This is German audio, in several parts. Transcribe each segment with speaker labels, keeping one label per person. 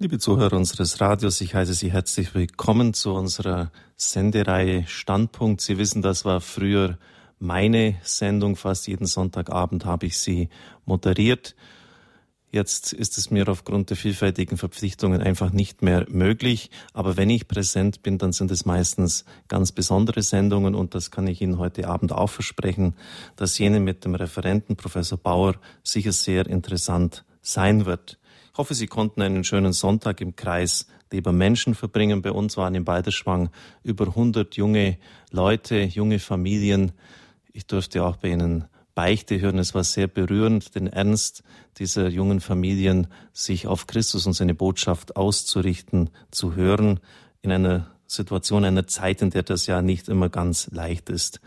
Speaker 1: Liebe Zuhörer unseres Radios, ich heiße Sie herzlich willkommen zu unserer Sendereihe Standpunkt. Sie wissen, das war früher meine Sendung. Fast jeden Sonntagabend habe ich sie moderiert. Jetzt ist es mir aufgrund der vielfältigen Verpflichtungen einfach nicht mehr möglich. Aber wenn ich präsent bin, dann sind es meistens ganz besondere Sendungen und das kann ich Ihnen heute Abend auch versprechen, dass jene mit dem Referenten Professor Bauer sicher sehr interessant sein wird. Ich hoffe, Sie konnten einen schönen Sonntag im Kreis lieber Menschen verbringen. Bei uns waren in Balderschwang über 100 junge Leute, junge Familien. Ich durfte auch bei Ihnen Beichte hören. Es war sehr berührend, den Ernst dieser jungen Familien, sich auf Christus und seine Botschaft auszurichten, zu hören, in einer Situation, einer Zeit, in der das ja nicht immer ganz leicht ist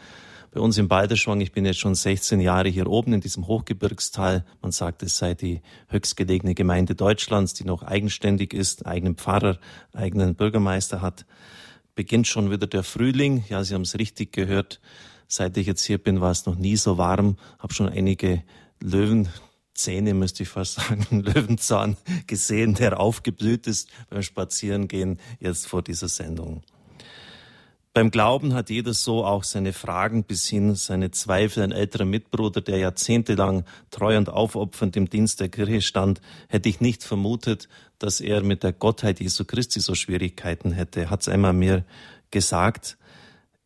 Speaker 1: bei uns in Balderschwang. Ich bin jetzt schon 16 Jahre hier oben in diesem Hochgebirgstal. Man sagt, es sei die höchstgelegene Gemeinde Deutschlands, die noch eigenständig ist, eigenen Pfarrer, eigenen Bürgermeister hat. Beginnt schon wieder der Frühling. Ja, Sie haben es richtig gehört. Seit ich jetzt hier bin, war es noch nie so warm. Habe schon einige Löwenzähne, müsste ich fast sagen, Löwenzahn gesehen, der aufgeblüht ist beim Spazierengehen jetzt vor dieser Sendung. Beim Glauben hat jeder so auch seine Fragen bis hin seine Zweifel. Ein älterer Mitbruder, der jahrzehntelang treu und aufopfernd im Dienst der Kirche stand, hätte ich nicht vermutet, dass er mit der Gottheit Jesu Christi so Schwierigkeiten hätte. Hat es einmal mir gesagt.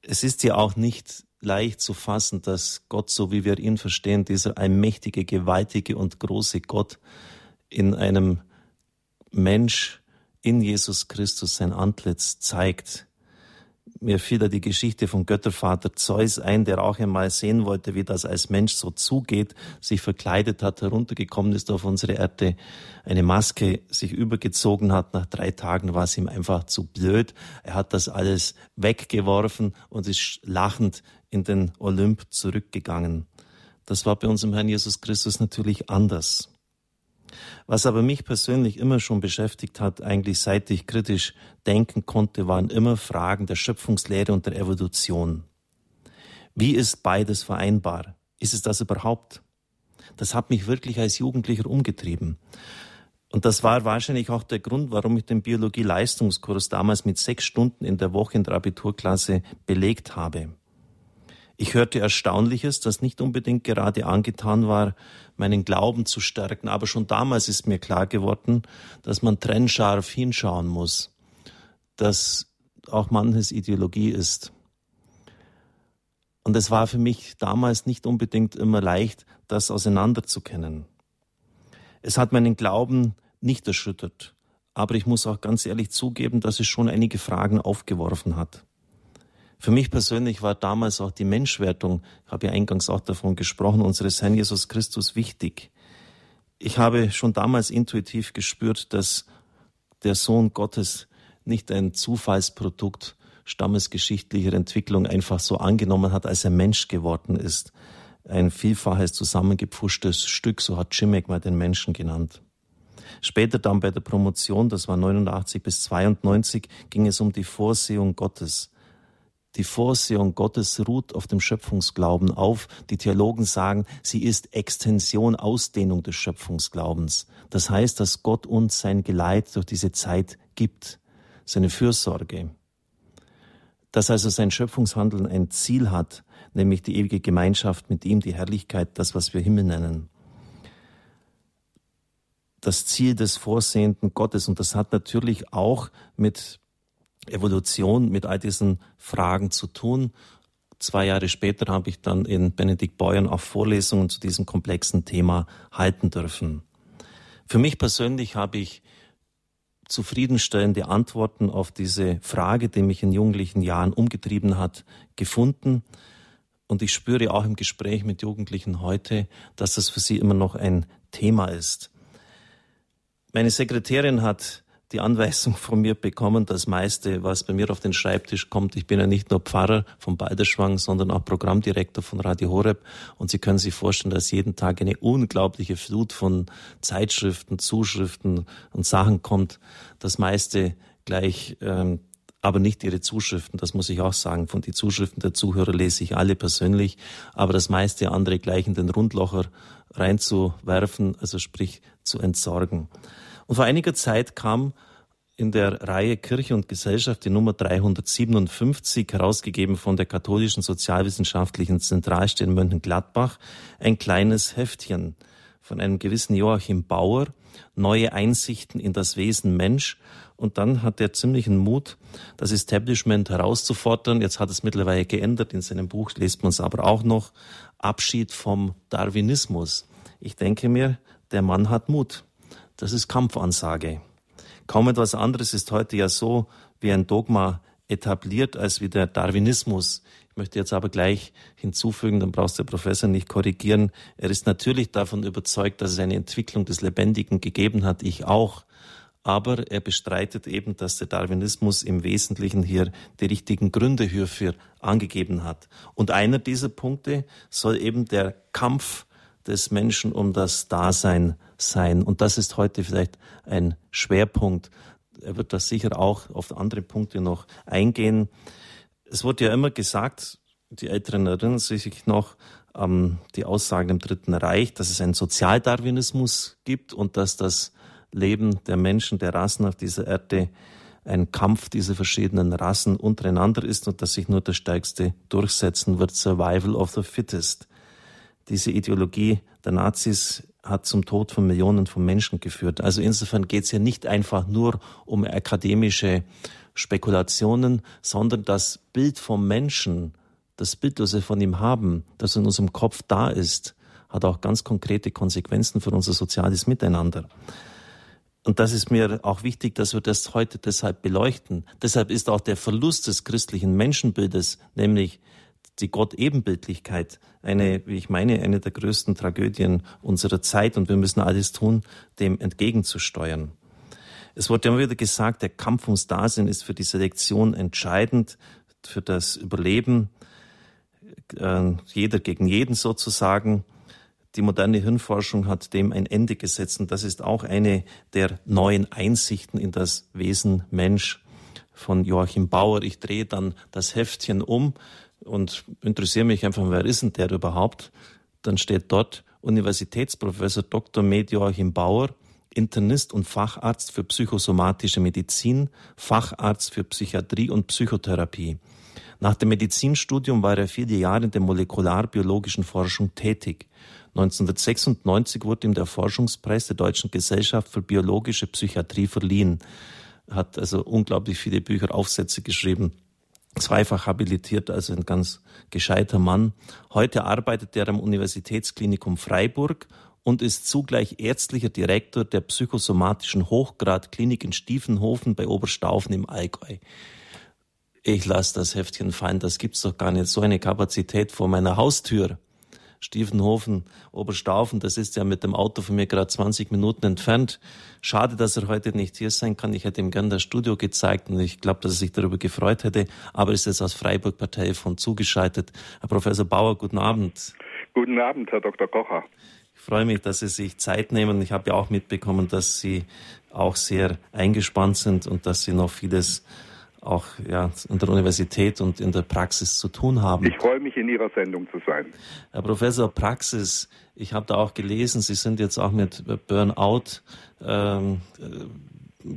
Speaker 1: Es ist ja auch nicht leicht zu fassen, dass Gott, so wie wir ihn verstehen, dieser allmächtige, gewaltige und große Gott in einem Mensch, in Jesus Christus sein Antlitz zeigt mir fiel da die Geschichte vom Göttervater Zeus ein, der auch einmal sehen wollte, wie das als Mensch so zugeht, sich verkleidet hat, heruntergekommen ist auf unsere Erde, eine Maske sich übergezogen hat. Nach drei Tagen war es ihm einfach zu blöd. Er hat das alles weggeworfen und ist lachend in den Olymp zurückgegangen. Das war bei unserem Herrn Jesus Christus natürlich anders. Was aber mich persönlich immer schon beschäftigt hat, eigentlich seit ich kritisch denken konnte, waren immer Fragen der Schöpfungslehre und der Evolution. Wie ist beides vereinbar? Ist es das überhaupt? Das hat mich wirklich als Jugendlicher umgetrieben. Und das war wahrscheinlich auch der Grund, warum ich den Biologie-Leistungskurs damals mit sechs Stunden in der Woche in der Abiturklasse belegt habe. Ich hörte Erstaunliches, das nicht unbedingt gerade angetan war, meinen Glauben zu stärken. Aber schon damals ist mir klar geworden, dass man trennscharf hinschauen muss, dass auch manches Ideologie ist. Und es war für mich damals nicht unbedingt immer leicht, das auseinanderzukennen. Es hat meinen Glauben nicht erschüttert, aber ich muss auch ganz ehrlich zugeben, dass es schon einige Fragen aufgeworfen hat. Für mich persönlich war damals auch die Menschwertung, ich habe ja eingangs auch davon gesprochen, unseres Herrn Jesus Christus wichtig. Ich habe schon damals intuitiv gespürt, dass der Sohn Gottes nicht ein Zufallsprodukt stammesgeschichtlicher Entwicklung einfach so angenommen hat, als er Mensch geworden ist. Ein vielfaches zusammengepfuschtes Stück, so hat Schimek mal den Menschen genannt. Später dann bei der Promotion, das war 89 bis 92, ging es um die Vorsehung Gottes. Die Vorsehung Gottes ruht auf dem Schöpfungsglauben auf. Die Theologen sagen, sie ist Extension, Ausdehnung des Schöpfungsglaubens. Das heißt, dass Gott uns sein Geleit durch diese Zeit gibt, seine Fürsorge. Dass also sein Schöpfungshandeln ein Ziel hat, nämlich die ewige Gemeinschaft mit ihm, die Herrlichkeit, das, was wir Himmel nennen. Das Ziel des vorsehenden Gottes. Und das hat natürlich auch mit Evolution mit all diesen Fragen zu tun. Zwei Jahre später habe ich dann in Benedikt Beuern auch Vorlesungen zu diesem komplexen Thema halten dürfen. Für mich persönlich habe ich zufriedenstellende Antworten auf diese Frage, die mich in jugendlichen Jahren umgetrieben hat, gefunden. Und ich spüre auch im Gespräch mit Jugendlichen heute, dass das für sie immer noch ein Thema ist. Meine Sekretärin hat die Anweisung von mir bekommen, das meiste, was bei mir auf den Schreibtisch kommt. Ich bin ja nicht nur Pfarrer von Balderschwang, sondern auch Programmdirektor von Radio Horeb. Und Sie können sich vorstellen, dass jeden Tag eine unglaubliche Flut von Zeitschriften, Zuschriften und Sachen kommt. Das meiste gleich, ähm, aber nicht Ihre Zuschriften, das muss ich auch sagen. Von die Zuschriften der Zuhörer lese ich alle persönlich, aber das meiste andere gleich in den Rundlocher reinzuwerfen, also sprich zu entsorgen. Und vor einiger Zeit kam in der Reihe Kirche und Gesellschaft die Nummer 357, herausgegeben von der Katholischen Sozialwissenschaftlichen Zentralstelle Mönchengladbach, ein kleines Heftchen von einem gewissen Joachim Bauer, neue Einsichten in das Wesen Mensch. Und dann hat er ziemlichen Mut, das Establishment herauszufordern. Jetzt hat es mittlerweile geändert. In seinem Buch liest man es aber auch noch. Abschied vom Darwinismus. Ich denke mir, der Mann hat Mut. Das ist Kampfansage. Kaum etwas anderes ist heute ja so wie ein Dogma etabliert als wie der Darwinismus. Ich möchte jetzt aber gleich hinzufügen, dann brauchst der Professor nicht korrigieren. Er ist natürlich davon überzeugt, dass es eine Entwicklung des Lebendigen gegeben hat, ich auch. Aber er bestreitet eben, dass der Darwinismus im Wesentlichen hier die richtigen Gründe hierfür angegeben hat. Und einer dieser Punkte soll eben der Kampf des Menschen um das Dasein sein. Und das ist heute vielleicht ein Schwerpunkt. Er wird das sicher auch auf andere Punkte noch eingehen. Es wurde ja immer gesagt, die Älteren erinnern sich noch an die Aussagen im Dritten Reich, dass es einen Sozialdarwinismus gibt und dass das Leben der Menschen, der Rassen auf dieser Erde ein Kampf dieser verschiedenen Rassen untereinander ist und dass sich nur der Stärkste durchsetzen wird, Survival of the Fittest. Diese Ideologie der Nazis hat zum Tod von Millionen von Menschen geführt. Also insofern geht es ja nicht einfach nur um akademische Spekulationen, sondern das Bild vom Menschen, das Bild, das wir von ihm haben, das in unserem Kopf da ist, hat auch ganz konkrete Konsequenzen für unser soziales Miteinander. Und das ist mir auch wichtig, dass wir das heute deshalb beleuchten. Deshalb ist auch der Verlust des christlichen Menschenbildes, nämlich die Gott-Ebenbildlichkeit, eine, wie ich meine, eine der größten Tragödien unserer Zeit. Und wir müssen alles tun, dem entgegenzusteuern. Es wurde immer wieder gesagt, der Kampf ums Dasein ist für die Selektion entscheidend, für das Überleben, äh, jeder gegen jeden sozusagen. Die moderne Hirnforschung hat dem ein Ende gesetzt und das ist auch eine der neuen Einsichten in das Wesen Mensch von Joachim Bauer. Ich drehe dann das Heftchen um und interessiere mich einfach, wer ist denn der überhaupt? Dann steht dort Universitätsprofessor Dr. Med Joachim Bauer, Internist und Facharzt für psychosomatische Medizin, Facharzt für Psychiatrie und Psychotherapie. Nach dem Medizinstudium war er viele Jahre in der molekularbiologischen Forschung tätig. 1996 wurde ihm der Forschungspreis der Deutschen Gesellschaft für biologische Psychiatrie verliehen. Er hat also unglaublich viele Bücher, Aufsätze geschrieben. Zweifach habilitiert, also ein ganz gescheiter Mann. Heute arbeitet er am Universitätsklinikum Freiburg und ist zugleich ärztlicher Direktor der psychosomatischen Hochgradklinik in Stiefenhofen bei Oberstaufen im Allgäu. Ich lasse das Heftchen fallen, das gibt's doch gar nicht. So eine Kapazität vor meiner Haustür. Stiefenhofen, Oberstaufen, das ist ja mit dem Auto von mir gerade 20 Minuten entfernt. Schade, dass er heute nicht hier sein kann. Ich hätte ihm gern das Studio gezeigt und ich glaube, dass er sich darüber gefreut hätte. Aber er ist jetzt aus Freiburg per Telefon zugeschaltet. Herr Professor Bauer, guten Abend.
Speaker 2: Guten Abend, Herr Dr. Kocher.
Speaker 1: Ich freue mich, dass Sie sich Zeit nehmen. Ich habe ja auch mitbekommen, dass Sie auch sehr eingespannt sind und dass Sie noch vieles auch ja, in der Universität und in der Praxis zu tun haben.
Speaker 2: Ich freue mich, in Ihrer Sendung zu sein.
Speaker 1: Herr Professor Praxis, ich habe da auch gelesen, Sie sind jetzt auch mit Burnout ähm,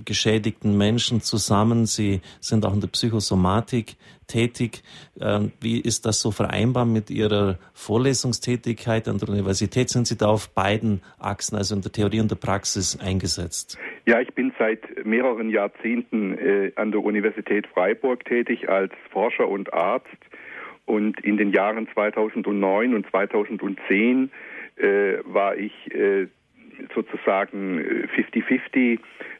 Speaker 1: geschädigten Menschen zusammen. Sie sind auch in der Psychosomatik tätig. Ähm, wie ist das so vereinbar mit Ihrer Vorlesungstätigkeit an der Universität? Sind Sie da auf beiden Achsen, also in der Theorie und der Praxis, eingesetzt?
Speaker 2: Ja, ich bin seit mehreren Jahrzehnten äh, an der Universität Freiburg tätig als Forscher und Arzt. Und in den Jahren 2009 und 2010 äh, war ich äh, sozusagen 50-50 äh,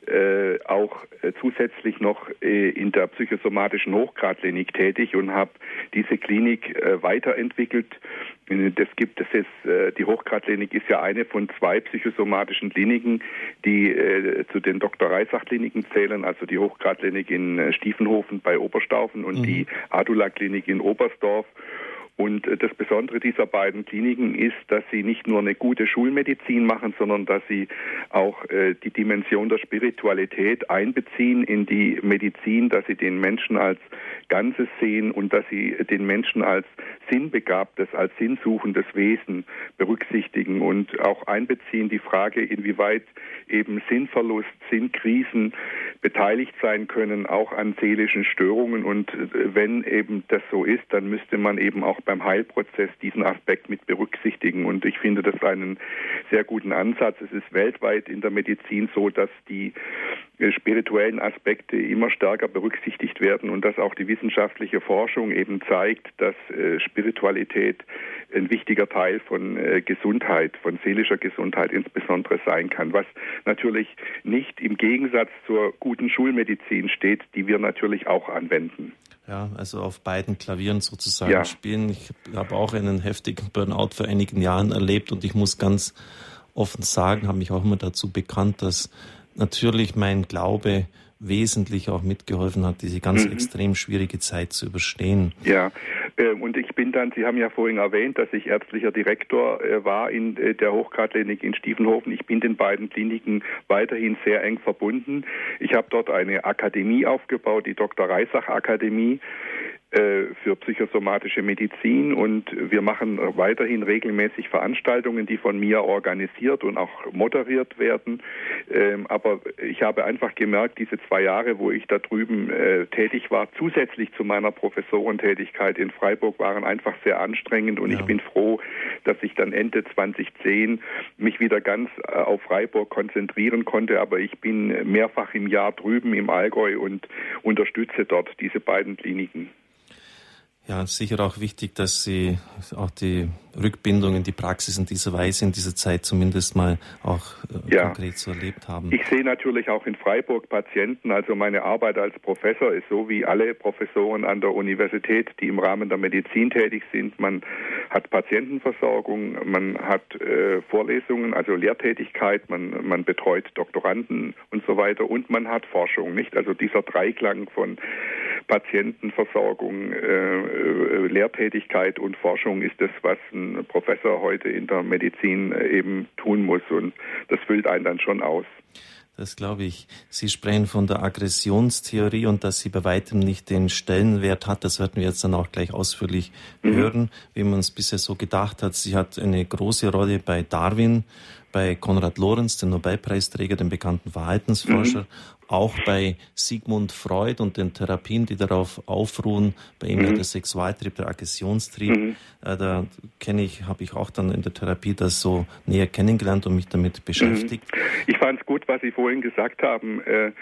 Speaker 2: äh, auch äh, zusätzlich noch äh, in der psychosomatischen Hochgradklinik tätig und habe diese Klinik äh, weiterentwickelt. Äh, das gibt es jetzt, die Hochgradklinik ist ja eine von zwei psychosomatischen Kliniken, die zu den Dr. Reisach Kliniken zählen, also die Hochgradklinik in Stiefenhofen bei Oberstaufen und mhm. die Adula Klinik in Oberstdorf. Und äh, das Besondere dieser beiden Kliniken ist, dass sie nicht nur eine gute Schulmedizin machen, sondern dass sie auch äh, die Dimension der Spiritualität einbeziehen in die Medizin, dass sie den Menschen als Ganzes sehen und dass sie den Menschen als sinnbegabtes, als sinnsuchendes Wesen berücksichtigen und auch einbeziehen die Frage, inwieweit eben Sinnverlust, Sinnkrisen beteiligt sein können, auch an seelischen Störungen. Und äh, wenn eben das so ist, dann müsste man eben auch beim Heilprozess diesen Aspekt mit berücksichtigen. Und ich finde das einen sehr guten Ansatz. Es ist weltweit in der Medizin so, dass die äh, spirituellen Aspekte immer stärker berücksichtigt werden und dass auch die wissenschaftliche Forschung eben zeigt, dass äh, Spiritualität ein wichtiger Teil von äh, Gesundheit, von seelischer Gesundheit insbesondere sein kann, was natürlich nicht im Gegensatz zur guten Schulmedizin steht, die wir natürlich auch anwenden.
Speaker 1: Ja, also auf beiden Klavieren sozusagen ja. spielen. Ich habe auch einen heftigen Burnout vor einigen Jahren erlebt und ich muss ganz offen sagen, habe mich auch immer dazu bekannt, dass natürlich mein Glaube wesentlich auch mitgeholfen hat, diese ganz mhm. extrem schwierige Zeit zu überstehen.
Speaker 2: Ja, und ich bin dann, Sie haben ja vorhin erwähnt, dass ich ärztlicher Direktor äh, war in äh, der Hochgradklinik in Stiefenhofen. Ich bin den beiden Kliniken weiterhin sehr eng verbunden. Ich habe dort eine Akademie aufgebaut, die Dr. Reisach Akademie. Äh, für psychosomatische Medizin und wir machen weiterhin regelmäßig Veranstaltungen, die von mir organisiert und auch moderiert werden. Ähm, aber ich habe einfach gemerkt, diese zwei Jahre, wo ich da drüben äh, tätig war, zusätzlich zu meiner Professorentätigkeit in Freiburg, waren einfach sehr anstrengend und ja. ich bin froh, dass ich dann Ende 2010 mich wieder ganz äh, auf Freiburg konzentrieren konnte. Aber ich bin mehrfach im Jahr drüben im Allgäu und unterstütze dort diese beiden Kliniken.
Speaker 1: Ja, sicher auch wichtig, dass Sie auch die Rückbindung in die Praxis in dieser Weise in dieser Zeit zumindest mal auch äh, ja. konkret so erlebt haben.
Speaker 2: Ich sehe natürlich auch in Freiburg Patienten. Also meine Arbeit als Professor ist so wie alle Professoren an der Universität, die im Rahmen der Medizin tätig sind. Man hat Patientenversorgung, man hat äh, Vorlesungen, also Lehrtätigkeit, man, man betreut Doktoranden und so weiter und man hat Forschung, nicht? Also dieser Dreiklang von Patientenversorgung, äh, Lehrtätigkeit und Forschung ist das, was ein Professor heute in der Medizin äh, eben tun muss. Und das füllt einen dann schon aus.
Speaker 1: Das glaube ich. Sie sprechen von der Aggressionstheorie und dass sie bei weitem nicht den Stellenwert hat. Das werden wir jetzt dann auch gleich ausführlich mhm. hören, wie man es bisher so gedacht hat. Sie hat eine große Rolle bei Darwin, bei Konrad Lorenz, dem Nobelpreisträger, dem bekannten Verhaltensforscher, mhm auch bei Sigmund Freud und den Therapien, die darauf aufruhen, bei ihm mhm. der Sexualtrieb, der Aggressionstrieb, mhm. äh, da kenne ich, habe ich auch dann in der Therapie das so näher kennengelernt und mich damit beschäftigt. Mhm.
Speaker 2: Ich fand es gut, was Sie vorhin gesagt haben äh,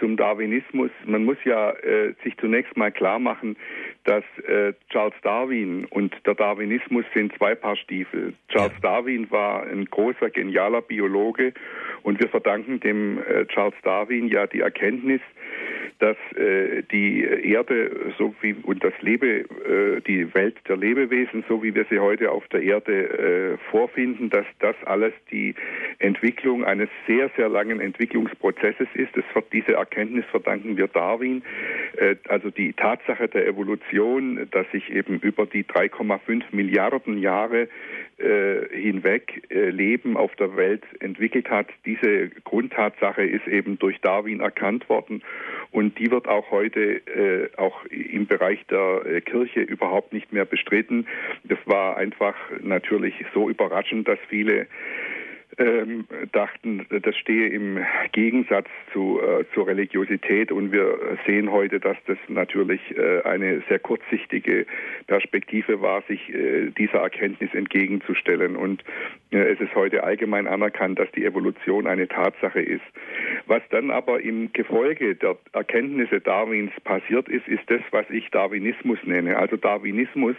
Speaker 2: zum Darwinismus. Man muss ja äh, sich zunächst mal klar machen, dass äh, Charles Darwin und der Darwinismus sind zwei Paar Stiefel. Charles ja. Darwin war ein großer, genialer Biologe und wir verdanken dem äh, Charles Darwin ja die Erkenntnis, dass äh, die Erde so wie und das Lebe, äh, die Welt der Lebewesen, so wie wir sie heute auf der Erde äh, vorfinden, dass das alles die Entwicklung eines sehr, sehr langen Entwicklungsprozesses ist. Das, diese Erkenntnis verdanken wir Darwin. Äh, also die Tatsache der Evolution, dass sich eben über die 3,5 Milliarden Jahre äh, hinweg äh, Leben auf der Welt entwickelt hat. Diese Grundtatsache ist eben durch Darwin erkannt worden und die wird auch heute äh, auch im Bereich der äh, Kirche überhaupt nicht mehr bestritten. Das war einfach natürlich so überraschend, dass viele ähm, dachten, das stehe im Gegensatz zu, äh, zur Religiosität und wir sehen heute, dass das natürlich äh, eine sehr kurzsichtige Perspektive war, sich äh, dieser Erkenntnis entgegenzustellen und äh, es ist heute allgemein anerkannt, dass die Evolution eine Tatsache ist. Was dann aber im Gefolge der Erkenntnisse Darwins passiert ist, ist das, was ich Darwinismus nenne. Also Darwinismus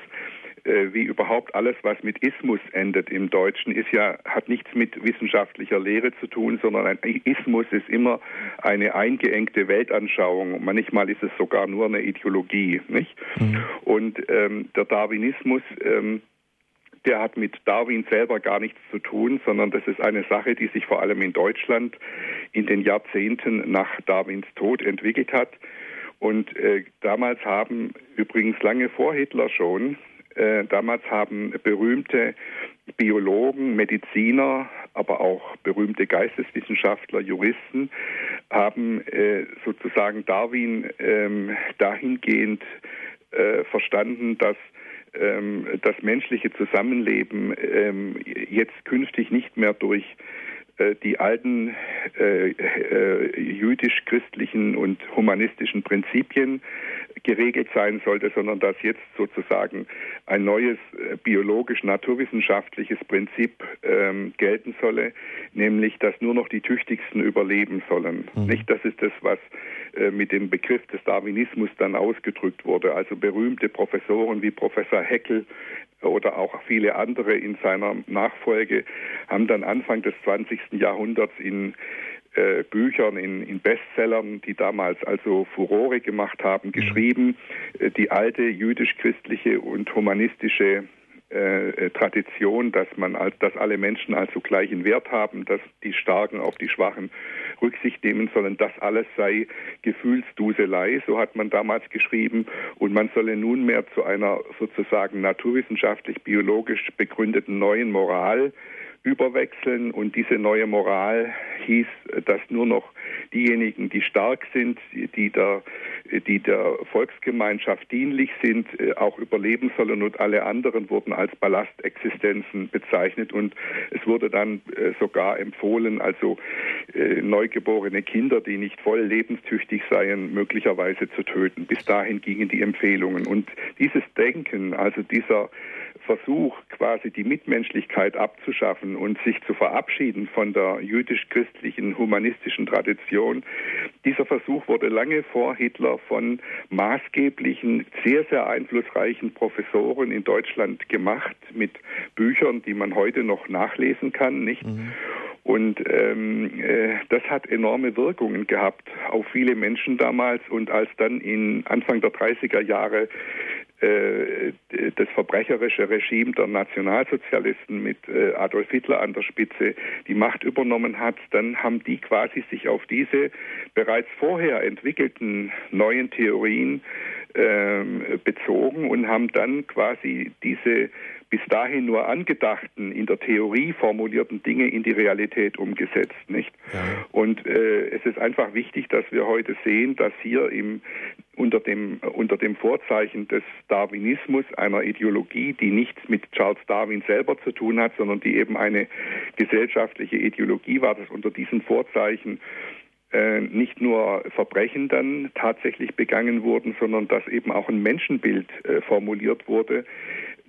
Speaker 2: äh, wie überhaupt alles, was mit Ismus endet im Deutschen, ist ja, hat nichts mit wissenschaftlicher Lehre zu tun, sondern ein Ismus ist immer eine eingeengte Weltanschauung. Manchmal ist es sogar nur eine Ideologie, nicht? Mhm. Und ähm, der Darwinismus, ähm, der hat mit Darwin selber gar nichts zu tun, sondern das ist eine Sache, die sich vor allem in Deutschland in den Jahrzehnten nach Darwins Tod entwickelt hat. Und äh, damals haben übrigens lange vor Hitler schon damals haben berühmte Biologen, Mediziner, aber auch berühmte Geisteswissenschaftler, Juristen haben äh, sozusagen Darwin ähm, dahingehend äh, verstanden, dass ähm, das menschliche Zusammenleben ähm, jetzt künftig nicht mehr durch äh, die alten äh, äh, jüdisch-christlichen und humanistischen Prinzipien geregelt sein sollte, sondern dass jetzt sozusagen ein neues äh, biologisch-naturwissenschaftliches Prinzip ähm, gelten solle, nämlich dass nur noch die Tüchtigsten überleben sollen. Mhm. Nicht, das ist das, was äh, mit dem Begriff des Darwinismus dann ausgedrückt wurde. Also berühmte Professoren wie Professor Heckel oder auch viele andere in seiner Nachfolge haben dann Anfang des 20. Jahrhunderts in äh, Büchern, in, in, Bestsellern, die damals also Furore gemacht haben, geschrieben, äh, die alte jüdisch-christliche und humanistische äh, äh, Tradition, dass man als, dass alle Menschen also gleichen Wert haben, dass die Starken auf die Schwachen Rücksicht nehmen sollen, das alles sei Gefühlsduselei, so hat man damals geschrieben, und man solle nunmehr zu einer sozusagen naturwissenschaftlich biologisch begründeten neuen Moral überwechseln. Und diese neue Moral hieß, dass nur noch diejenigen, die stark sind, die der, die der Volksgemeinschaft dienlich sind, äh, auch überleben sollen. Und alle anderen wurden als Ballastexistenzen bezeichnet. Und es wurde dann äh, sogar empfohlen, also äh, neugeborene Kinder, die nicht voll lebenstüchtig seien, möglicherweise zu töten. Bis dahin gingen die Empfehlungen. Und dieses Denken, also dieser Versuch, quasi die Mitmenschlichkeit abzuschaffen und sich zu verabschieden von der jüdisch-christlichen humanistischen Tradition, dieser Versuch wurde lange vor Hitler von maßgeblichen, sehr, sehr einflussreichen Professoren in Deutschland gemacht, mit Büchern, die man heute noch nachlesen kann, nicht? Mhm. Und ähm, äh, das hat enorme Wirkungen gehabt auf viele Menschen damals. Und als dann in Anfang der 30er Jahre äh, das verbrecherische Regime der Nationalsozialisten mit äh, Adolf Hitler an der Spitze die Macht übernommen hat, dann haben die quasi sich auf diese bereits vorher entwickelten neuen Theorien bezogen und haben dann quasi diese bis dahin nur angedachten, in der Theorie formulierten Dinge in die Realität umgesetzt, nicht? Ja. Und äh, es ist einfach wichtig, dass wir heute sehen, dass hier im, unter, dem, unter dem Vorzeichen des Darwinismus, einer Ideologie, die nichts mit Charles Darwin selber zu tun hat, sondern die eben eine gesellschaftliche Ideologie war, dass unter diesen Vorzeichen nicht nur Verbrechen dann tatsächlich begangen wurden, sondern dass eben auch ein Menschenbild äh, formuliert wurde,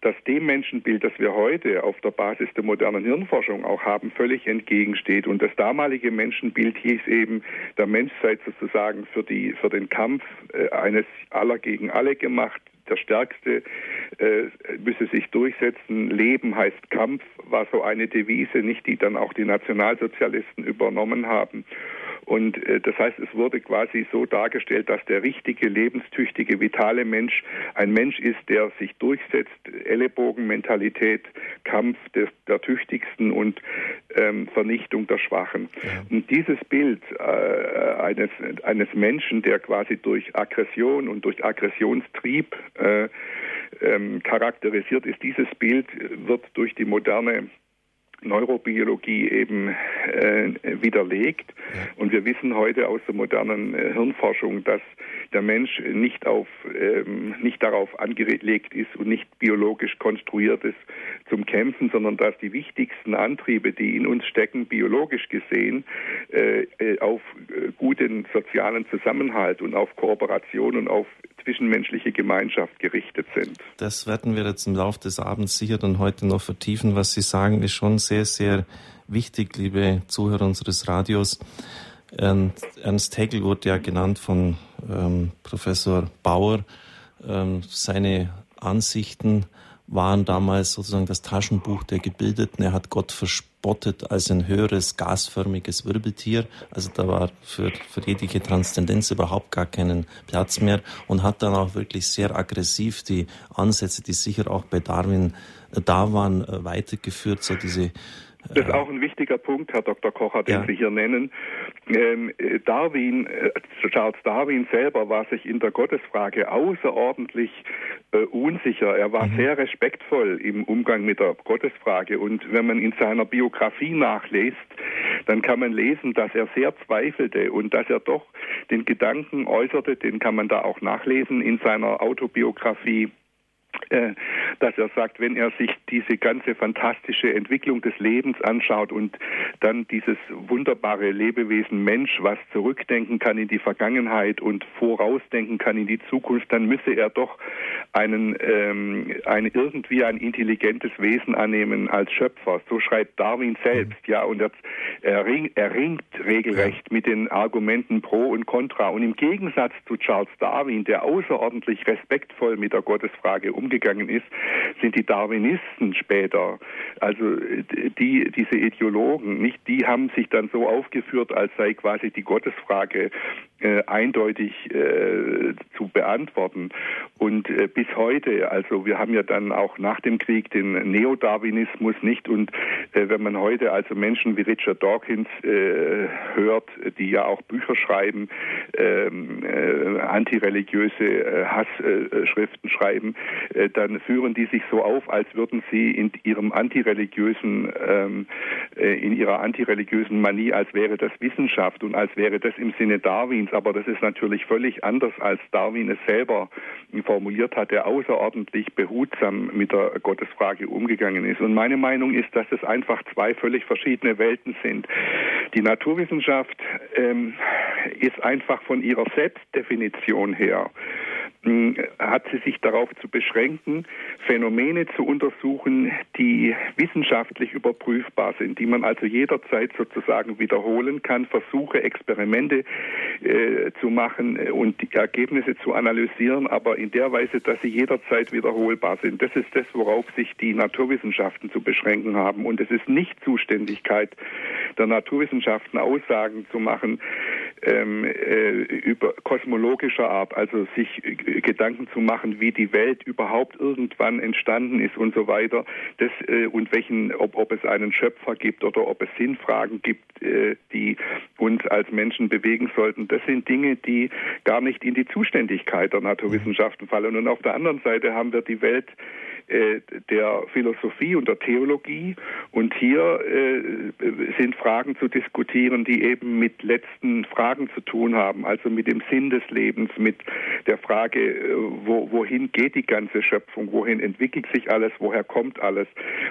Speaker 2: das dem Menschenbild, das wir heute auf der Basis der modernen Hirnforschung auch haben, völlig entgegensteht. Und das damalige Menschenbild hieß eben, der Mensch sei sozusagen für, die, für den Kampf äh, eines aller gegen alle gemacht, der Stärkste äh, müsse sich durchsetzen. Leben heißt Kampf, war so eine Devise, nicht die dann auch die Nationalsozialisten übernommen haben. Und äh, das heißt, es wurde quasi so dargestellt, dass der richtige, lebenstüchtige, vitale Mensch ein Mensch ist, der sich durchsetzt, Ellenbogenmentalität, Kampf des, der Tüchtigsten und ähm, Vernichtung der Schwachen. Ja. Und dieses Bild äh, eines, eines Menschen, der quasi durch Aggression und durch Aggressionstrieb äh, ähm, charakterisiert ist, dieses Bild wird durch die moderne Neurobiologie eben äh, widerlegt. Und wir wissen heute aus der modernen äh, Hirnforschung, dass der Mensch nicht auf ähm, nicht darauf angelegt ist und nicht biologisch konstruiert ist zum Kämpfen, sondern dass die wichtigsten Antriebe, die in uns stecken, biologisch gesehen, äh, äh auf äh, guten sozialen Zusammenhalt und auf Kooperation und auf zwischenmenschliche Gemeinschaft gerichtet sind.
Speaker 1: Das werden wir jetzt im Laufe des Abends sicher dann heute noch vertiefen. Was Sie sagen, ist schon sehr, sehr wichtig, liebe Zuhörer unseres Radios. Ernst Hegel wurde ja genannt von ähm, Professor Bauer. Ähm, seine Ansichten waren damals sozusagen das Taschenbuch der Gebildeten. Er hat Gott verspottet als ein höheres gasförmiges Wirbeltier. Also da war für, für jegliche Transzendenz überhaupt gar keinen Platz mehr und hat dann auch wirklich sehr aggressiv die Ansätze, die sicher auch bei Darwin äh, da waren, äh, weitergeführt. So diese
Speaker 2: Das ist auch ein wichtiger Punkt, Herr Dr. Kocher, den ja. Sie hier nennen. Ähm, Darwin, äh, Charles Darwin selber war sich in der Gottesfrage außerordentlich äh, unsicher. Er war mhm. sehr respektvoll im Umgang mit der Gottesfrage. Und wenn man in seiner Biografie nachliest, dann kann man lesen, dass er sehr zweifelte und dass er doch den Gedanken äußerte, den kann man da auch nachlesen in seiner Autobiografie äh, dass er sagt, wenn er sich diese ganze fantastische Entwicklung des Lebens anschaut und dann dieses wunderbare Lebewesen Mensch, was zurückdenken kann in die Vergangenheit und vorausdenken kann in die Zukunft, dann müsse er doch einen, ähm, ein, irgendwie ein intelligentes Wesen annehmen als Schöpfer. So schreibt Darwin selbst, ja, und er, er, ring, er ringt regelrecht mit den Argumenten pro und contra. Und im Gegensatz zu Charles Darwin, der außerordentlich respektvoll mit der Gottesfrage umgeht, umgegangen ist, sind die Darwinisten später, also die, diese Ideologen, nicht, die haben sich dann so aufgeführt, als sei quasi die Gottesfrage äh, eindeutig äh, zu beantworten. Und äh, bis heute, also wir haben ja dann auch nach dem Krieg den Neodarwinismus nicht. Und äh, wenn man heute also Menschen wie Richard Dawkins äh, hört, die ja auch Bücher schreiben, ähm, äh, antireligiöse Hassschriften schreiben, dann führen die sich so auf, als würden sie in ihrem antireligiösen, ähm, in ihrer antireligiösen Manie, als wäre das Wissenschaft und als wäre das im Sinne Darwins Darwins, aber das ist natürlich völlig anders, als Darwin es selber formuliert hat, der außerordentlich behutsam mit der Gottesfrage umgegangen ist. Und meine Meinung ist, dass es einfach zwei völlig verschiedene Welten sind. Die Naturwissenschaft ähm, ist einfach von ihrer Selbstdefinition her hat sie sich darauf zu beschränken, Phänomene zu untersuchen, die wissenschaftlich überprüfbar sind, die man also jederzeit sozusagen wiederholen kann, Versuche, Experimente äh, zu machen und die Ergebnisse zu analysieren, aber in der Weise, dass sie jederzeit wiederholbar sind. Das ist das, worauf sich die Naturwissenschaften zu beschränken haben. Und es ist nicht Zuständigkeit der Naturwissenschaften, Aussagen zu machen ähm, äh, über kosmologischer Art, also sich Gedanken zu machen, wie die Welt überhaupt irgendwann entstanden ist und so weiter. Das, äh, und welchen, ob, ob es einen Schöpfer gibt oder ob es Sinnfragen gibt, äh, die uns als Menschen bewegen sollten. Das sind Dinge, die gar nicht in die Zuständigkeit der Naturwissenschaften fallen. Und auf der anderen Seite haben wir die Welt der Philosophie und der Theologie. Und hier äh, sind Fragen zu diskutieren, die eben mit letzten Fragen zu tun haben, also mit dem Sinn des Lebens, mit der Frage, äh, wo, wohin geht die ganze Schöpfung, wohin entwickelt sich alles, woher kommt alles.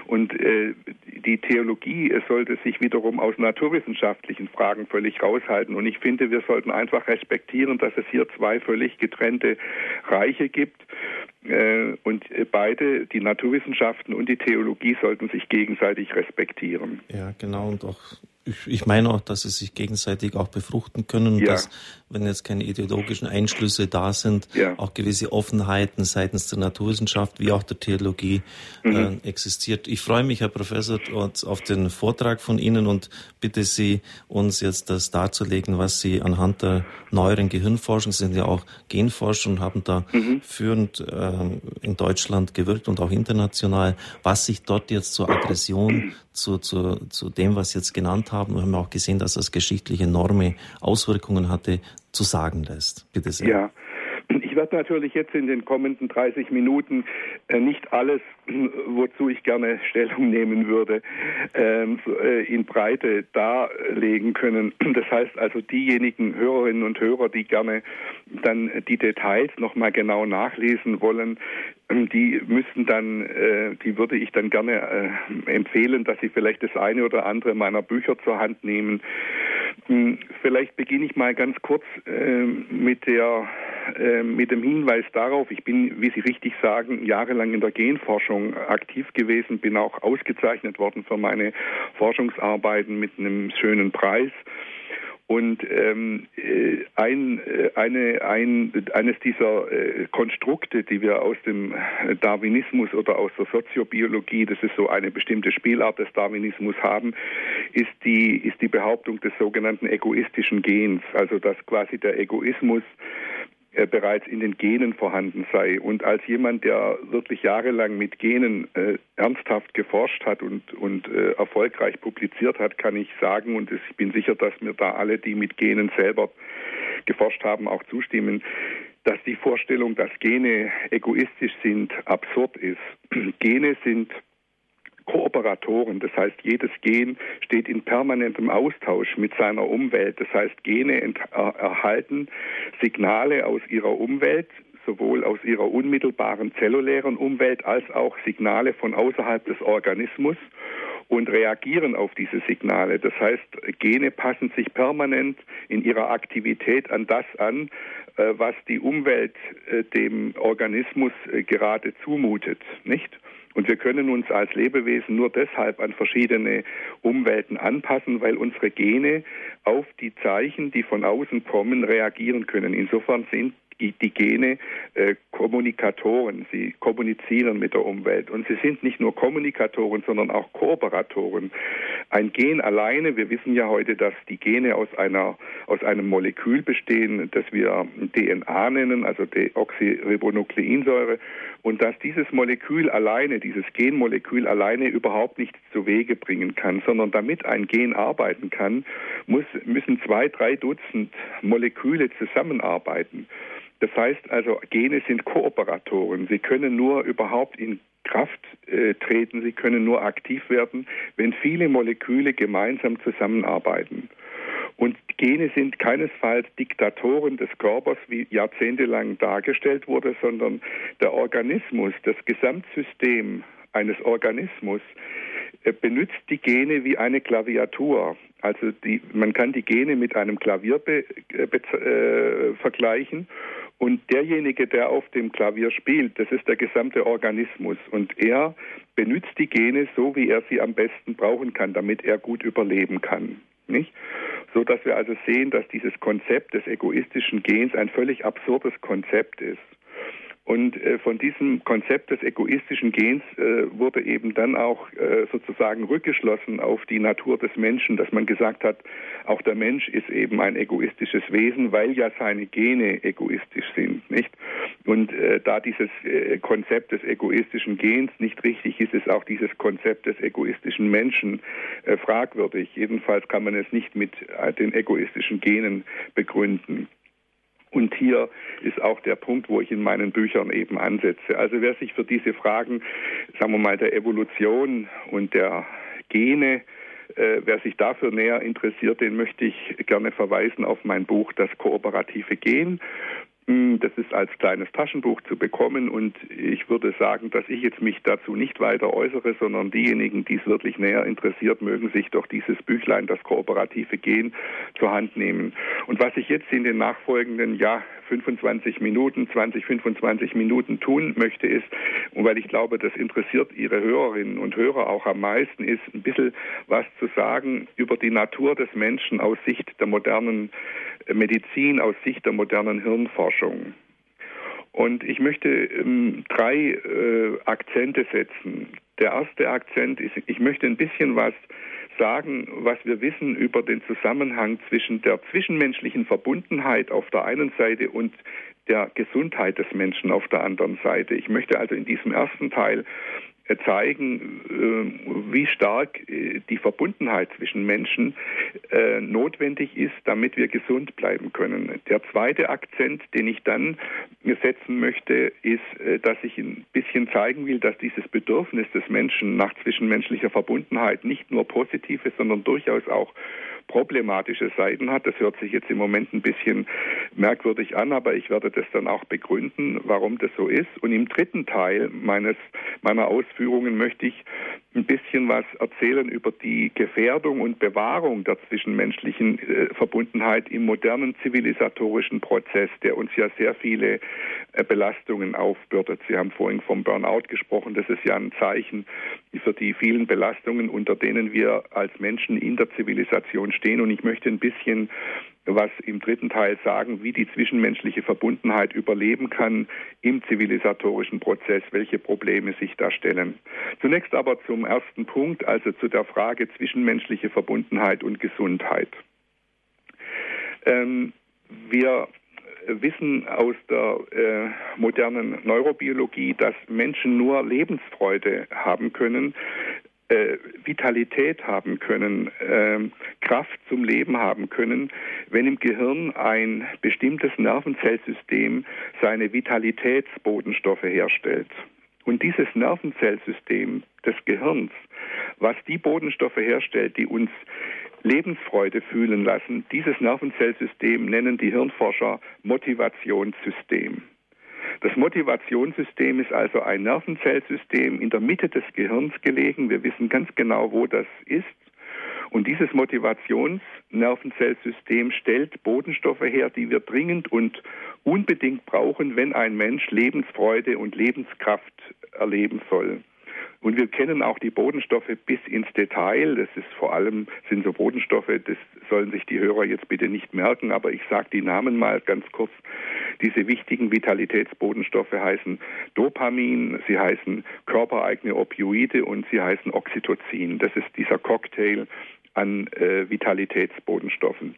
Speaker 2: Und äh, die Theologie sollte sich wiederum aus naturwissenschaftlichen Fragen völlig raushalten. Und ich finde, wir sollten einfach respektieren, dass es hier zwei völlig getrennte Reiche gibt. Äh, und beide, die Naturwissenschaften und die Theologie, sollten sich gegenseitig respektieren.
Speaker 1: Ja, genau. Und auch ich, ich meine auch, dass sie sich gegenseitig auch befruchten können und ja. dass, wenn jetzt keine ideologischen Einschlüsse da sind, ja. auch gewisse Offenheiten seitens der Naturwissenschaft wie auch der Theologie mhm. äh, existiert. Ich freue mich, Herr Professor, auf den Vortrag von Ihnen und bitte Sie, uns jetzt das darzulegen, was Sie anhand der neueren Gehirnforschung, Sie sind ja auch Genforscher und haben da mhm. führend äh, in Deutschland gewirkt und auch international, was sich dort jetzt zur Aggression, zu, zu, zu dem, was Sie jetzt genannt haben, wir haben auch gesehen, dass das geschichtliche enorme Auswirkungen hatte, zu sagen lässt. Bitte sehr.
Speaker 2: Ja. Werde natürlich jetzt in den kommenden 30 Minuten äh, nicht alles, wozu ich gerne Stellung nehmen würde, ähm, äh, in Breite darlegen können. Das heißt also diejenigen Hörerinnen und Hörer, die gerne dann die Details nochmal genau nachlesen wollen, die müssten dann, äh, die würde ich dann gerne empfehlen, dass sie vielleicht das eine oder andere meiner Bücher zur Hand nehmen. Vielleicht beginne ich mal ganz kurz mit der äh, mit dem Hinweis darauf, ich bin, wie Sie richtig sagen, jahrelang in der Genforschung aktiv gewesen, bin auch ausgezeichnet worden für meine Forschungsarbeiten mit einem schönen Preis. Und ähm, äh, ein, äh, eine, ein, eines dieser äh, Konstrukte, die wir aus dem Darwinismus oder aus der Soziobiologie, das ist so eine bestimmte Spielart des Darwinismus haben, ist die, ist die Behauptung des sogenannten egoistischen Gens, also dass quasi der Egoismus äh, bereits in den Genen vorhanden sei. Und als jemand, der wirklich jahrelang mit Genen äh, ernsthaft geforscht hat und, und äh, erfolgreich publiziert hat, kann ich sagen, und ich bin sicher, dass mir da alle, die mit Genen selber geforscht haben, auch zustimmen, dass die Vorstellung, dass Gene egoistisch sind, absurd ist. Gene sind Kooperatoren. Das heißt, jedes Gen steht in permanentem Austausch mit seiner Umwelt. Das heißt, Gene erhalten Signale aus ihrer Umwelt, sowohl aus ihrer unmittelbaren zellulären Umwelt als auch Signale von außerhalb des Organismus und reagieren auf diese Signale. Das heißt, Gene passen sich permanent in ihrer Aktivität an das an, äh, was die Umwelt äh, dem Organismus äh, gerade zumutet, nicht? Und wir können uns als Lebewesen nur deshalb an verschiedene Umwelten anpassen, weil unsere Gene auf die Zeichen, die von außen kommen, reagieren können. Insofern sind die, Gene äh, Kommunikatoren. Sie kommunizieren mit der Umwelt. Und sie sind nicht nur Kommunikatoren, sondern auch Kooperatoren. Ein Gen alleine, wir wissen ja heute, dass die Gene aus, einer, aus einem Molekül bestehen, das wir DNA nennen, also Deoxyribonukleinsäure. Und dass dieses Molekül alleine, dieses Genmolekül alleine überhaupt nichts zu Wege bringen kann, sondern damit ein Gen arbeiten kann, muss, müssen zwei, drei Dutzend Moleküle zusammenarbeiten. Das heißt also, Gene sind Kooperatoren. Sie können nur überhaupt in Kraft äh, treten, sie können nur aktiv werden, wenn viele Moleküle gemeinsam zusammenarbeiten. Und Gene sind keinesfalls Diktatoren des Körpers, wie jahrzehntelang dargestellt wurde, sondern der Organismus, das Gesamtsystem eines Organismus äh, benutzt die Gene wie eine Klaviatur. Also die, man kann die Gene mit einem Klavier be, äh, äh, vergleichen und derjenige, der auf dem Klavier spielt, das ist der gesamte Organismus. Und er benutzt die Gene so, wie er sie am besten brauchen kann, damit er gut überleben kann. Nicht? So dass wir also sehen, dass dieses Konzept des egoistischen Gens ein völlig absurdes Konzept ist. Und äh, von diesem Konzept des egoistischen Gens äh, wurde eben dann auch äh, sozusagen rückgeschlossen auf die Natur des Menschen, dass man gesagt hat, auch der Mensch ist eben ein egoistisches Wesen, weil ja seine Gene egoistisch sind, nicht? Und äh, da dieses äh, Konzept des egoistischen Gens nicht richtig ist, ist auch dieses Konzept des egoistischen Menschen äh, fragwürdig. Jedenfalls kann man es nicht mit den egoistischen Genen begründen. Und hier ist auch der Punkt, wo ich in meinen Büchern eben ansetze. Also wer sich für diese Fragen, sagen wir mal, der Evolution und der Gene, äh, wer sich dafür näher interessiert, den möchte ich gerne verweisen auf mein Buch Das kooperative Gen. Hm, das ist als kleines Taschenbuch zu bekommen und ich würde sagen, dass ich jetzt mich dazu nicht weiter äußere, sondern diejenigen, die es wirklich näher interessiert, mögen sich doch dieses Büchlein, das kooperative Gehen, zur Hand nehmen. Und was ich jetzt in den nachfolgenden, ja, 25 Minuten, 20, 25 Minuten tun möchte, ist, und weil ich glaube, das interessiert Ihre Hörerinnen und Hörer auch am meisten, ist ein bisschen was zu sagen über die Natur des Menschen aus Sicht der modernen Medizin, aus Sicht der modernen Hirnforschung. Und ich möchte ähm, drei äh, Akzente setzen. Der erste Akzent ist, ich möchte ein bisschen was sagen, was wir wissen über den Zusammenhang zwischen der zwischenmenschlichen Verbundenheit auf der einen Seite und der Gesundheit des Menschen auf der anderen Seite. Ich möchte also in diesem ersten Teil zeigen, äh, wie stark äh, die Verbundenheit zwischen Menschen äh, notwendig ist, damit wir gesund bleiben können. Der zweite Akzent, den ich dann setzen möchte, ist, dass ich ein bisschen zeigen will, dass dieses Bedürfnis des Menschen nach zwischenmenschlicher Verbundenheit nicht nur positiv ist, sondern durchaus auch problematische Seiten hat. Das hört sich jetzt im Moment ein bisschen merkwürdig an, aber ich werde das dann auch begründen, warum das so ist. Und im dritten Teil meines, meiner Ausführungen möchte ich ein bisschen was erzählen über die Gefährdung und Bewahrung der zwischenmenschlichen äh, Verbundenheit im modernen zivilisatorischen Prozess, der uns ja sehr viele äh, Belastungen aufbürdet. Sie haben vorhin vom Burnout gesprochen. Das ist ja ein Zeichen für die vielen Belastungen, unter denen wir als Menschen in der Zivilisation stehen. Und ich möchte ein bisschen was im dritten Teil sagen, wie die zwischenmenschliche Verbundenheit überleben kann im zivilisatorischen Prozess, welche Probleme sich da stellen. Zunächst aber zum ersten Punkt, also zu der Frage zwischenmenschliche Verbundenheit und Gesundheit. Ähm, wir wissen aus der äh, modernen Neurobiologie, dass Menschen nur Lebensfreude haben können, äh, Vitalität haben können, äh, Kraft zum Leben haben können, wenn im Gehirn ein bestimmtes Nervenzellsystem seine Vitalitätsbodenstoffe herstellt. Und dieses Nervenzellsystem des Gehirns, was die Bodenstoffe herstellt, die uns Lebensfreude fühlen lassen, dieses Nervenzellsystem nennen die Hirnforscher Motivationssystem. Das Motivationssystem ist also ein Nervenzellsystem in der Mitte des Gehirns gelegen. Wir wissen ganz genau, wo das ist. Und dieses Motivationsnervenzellsystem stellt Bodenstoffe her, die wir dringend und unbedingt brauchen, wenn ein Mensch Lebensfreude und Lebenskraft erleben soll. Und wir kennen auch die Bodenstoffe bis ins Detail. Das ist vor allem, sind so Bodenstoffe, das sollen sich die Hörer jetzt bitte nicht merken, aber ich sage die Namen mal ganz kurz. Diese wichtigen Vitalitätsbodenstoffe heißen Dopamin, sie heißen körpereigene Opioide und sie heißen Oxytocin. Das ist dieser Cocktail an äh, Vitalitätsbodenstoffen.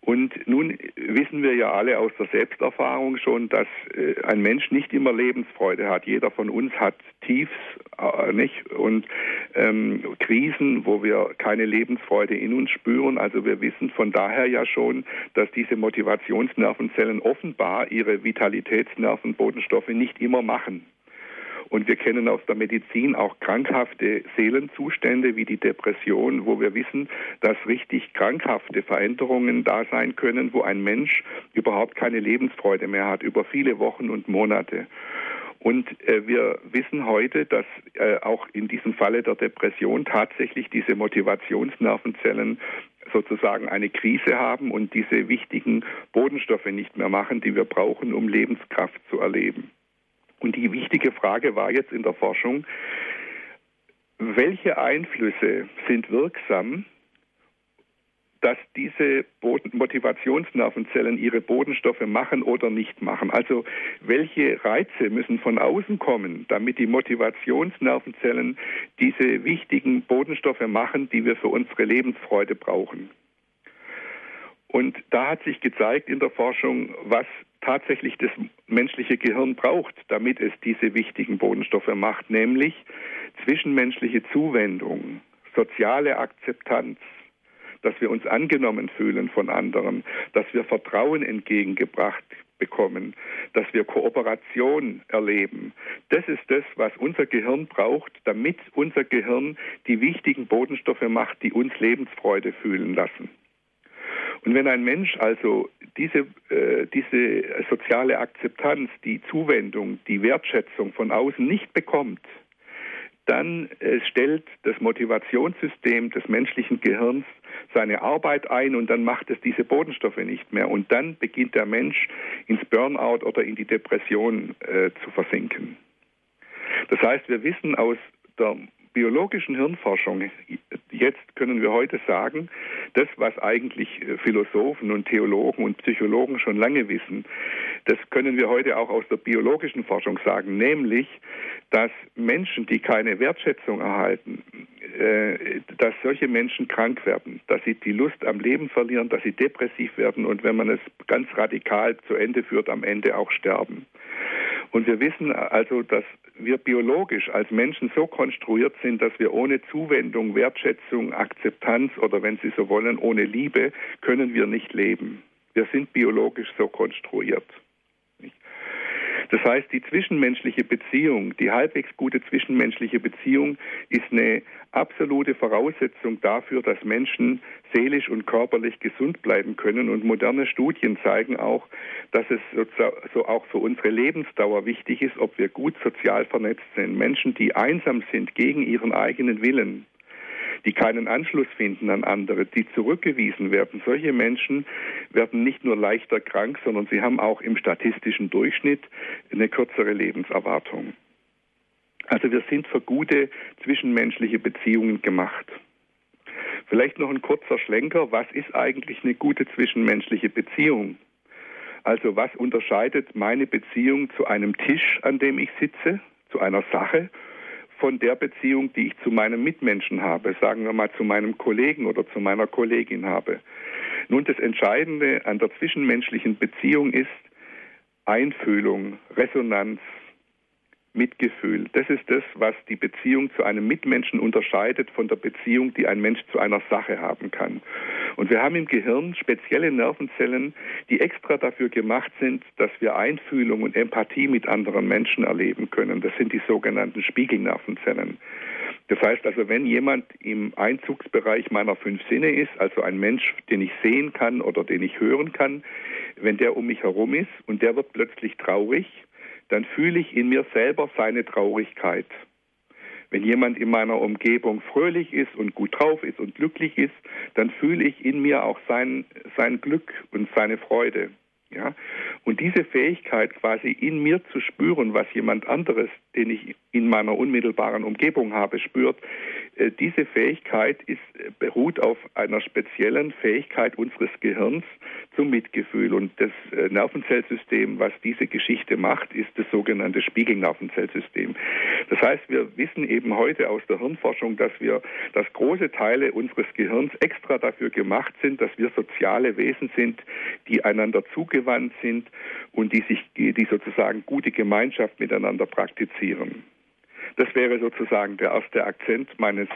Speaker 2: Und nun wissen wir ja alle aus der Selbsterfahrung schon, dass äh, ein Mensch nicht immer Lebensfreude hat. Jeder von uns hat Tiefs äh, nicht und ähm, Krisen, wo wir keine Lebensfreude in uns spüren. Also wir wissen von daher ja schon, dass diese Motivationsnervenzellen offenbar ihre Vitalitätsnervenbodenstoffe nicht immer machen. Und wir kennen aus der Medizin auch krankhafte Seelenzustände wie die Depression, wo wir wissen, dass richtig krankhafte Veränderungen da sein können, wo ein Mensch überhaupt keine Lebensfreude mehr hat über viele Wochen und Monate. Und äh, wir wissen heute, dass äh, auch in diesem Falle der Depression tatsächlich diese Motivationsnervenzellen sozusagen eine Krise haben und diese wichtigen Bodenstoffe nicht mehr machen, die wir brauchen, um Lebenskraft zu erleben. Und die wichtige Frage war jetzt in der Forschung, welche Einflüsse sind wirksam, dass diese Boden Motivationsnervenzellen ihre Bodenstoffe machen oder nicht machen. Also welche Reize müssen von außen kommen, damit die Motivationsnervenzellen diese wichtigen Bodenstoffe machen, die wir für unsere Lebensfreude brauchen. Und da hat sich gezeigt in der Forschung, was tatsächlich das menschliche Gehirn braucht, damit es diese wichtigen Bodenstoffe macht, nämlich zwischenmenschliche Zuwendung, soziale Akzeptanz, dass wir uns angenommen fühlen von anderen, dass wir Vertrauen entgegengebracht bekommen, dass wir Kooperation erleben. Das ist das, was unser Gehirn braucht, damit unser Gehirn die wichtigen Bodenstoffe macht, die uns Lebensfreude fühlen lassen. Und wenn ein Mensch also diese, äh, diese soziale Akzeptanz, die Zuwendung, die Wertschätzung von außen nicht bekommt, dann äh, stellt das Motivationssystem des menschlichen Gehirns seine Arbeit ein und dann macht es diese Bodenstoffe nicht mehr. Und dann beginnt der Mensch ins Burnout oder in die Depression äh, zu versinken. Das heißt, wir wissen aus der biologischen Hirnforschung, jetzt können wir heute sagen, das, was eigentlich äh, Philosophen und Theologen und Psychologen schon lange wissen, das können wir heute auch aus der biologischen Forschung sagen, nämlich, dass Menschen, die keine Wertschätzung erhalten, äh, dass solche Menschen krank werden, dass sie die Lust am Leben verlieren, dass sie depressiv werden und wenn man es ganz radikal zu Ende führt, am Ende auch sterben. Und wir wissen also, dass wir biologisch als Menschen so konstruiert sind, dass wir ohne Zuwendung, Wertschätzung, Akzeptanz oder wenn Sie so wollen, ohne Liebe können wir nicht leben. Wir sind biologisch so konstruiert. Das heißt, die zwischenmenschliche Beziehung, die halbwegs gute zwischenmenschliche Beziehung ist eine absolute Voraussetzung dafür, dass Menschen seelisch und körperlich gesund bleiben können. Und moderne Studien zeigen auch, dass es so auch für unsere Lebensdauer wichtig ist, ob wir gut sozial vernetzt sind. Menschen, die einsam sind gegen ihren eigenen Willen, die keinen Anschluss finden an andere, die zurückgewiesen werden. Solche Menschen werden nicht nur leichter krank, sondern sie haben auch im statistischen Durchschnitt eine kürzere Lebenserwartung. Also wir sind für gute zwischenmenschliche Beziehungen gemacht. Vielleicht noch ein kurzer Schlenker. Was ist eigentlich eine gute zwischenmenschliche Beziehung? Also was unterscheidet meine Beziehung zu einem Tisch, an dem ich sitze, zu einer Sache von der Beziehung, die ich zu meinem Mitmenschen habe, sagen wir mal zu meinem Kollegen oder zu meiner Kollegin habe. Nun, das Entscheidende an der zwischenmenschlichen Beziehung ist, Einfühlung, Resonanz, Mitgefühl. Das ist das, was die Beziehung zu einem Mitmenschen unterscheidet von der Beziehung, die ein Mensch zu einer Sache haben kann. Und wir haben im Gehirn spezielle Nervenzellen, die extra dafür gemacht sind, dass wir Einfühlung und Empathie mit anderen Menschen erleben können. Das sind die sogenannten Spiegelnervenzellen. Das heißt also, wenn jemand im Einzugsbereich meiner fünf Sinne ist, also ein Mensch, den ich sehen kann oder den ich hören kann, wenn der um mich herum ist und der wird plötzlich traurig, dann fühle ich in mir selber seine Traurigkeit. Wenn jemand in meiner Umgebung fröhlich ist und gut drauf ist und glücklich ist, dann fühle ich in mir auch sein, sein Glück und seine Freude. Ja? Und diese Fähigkeit quasi in mir zu spüren, was jemand anderes, den ich in meiner unmittelbaren Umgebung habe, spürt, äh, diese Fähigkeit ist, äh, beruht auf einer speziellen Fähigkeit unseres Gehirns zum Mitgefühl. Und das äh, Nervenzellsystem, was diese Geschichte macht, ist das sogenannte Spiegelnervenzellsystem. Das heißt, wir wissen eben heute aus der Hirnforschung, dass wir, dass große Teile unseres Gehirns extra dafür gemacht sind, dass wir soziale Wesen sind, die einander zugewandt sind und die sich, die sozusagen gute Gemeinschaft miteinander praktizieren. Das wäre sozusagen der erste Akzent meines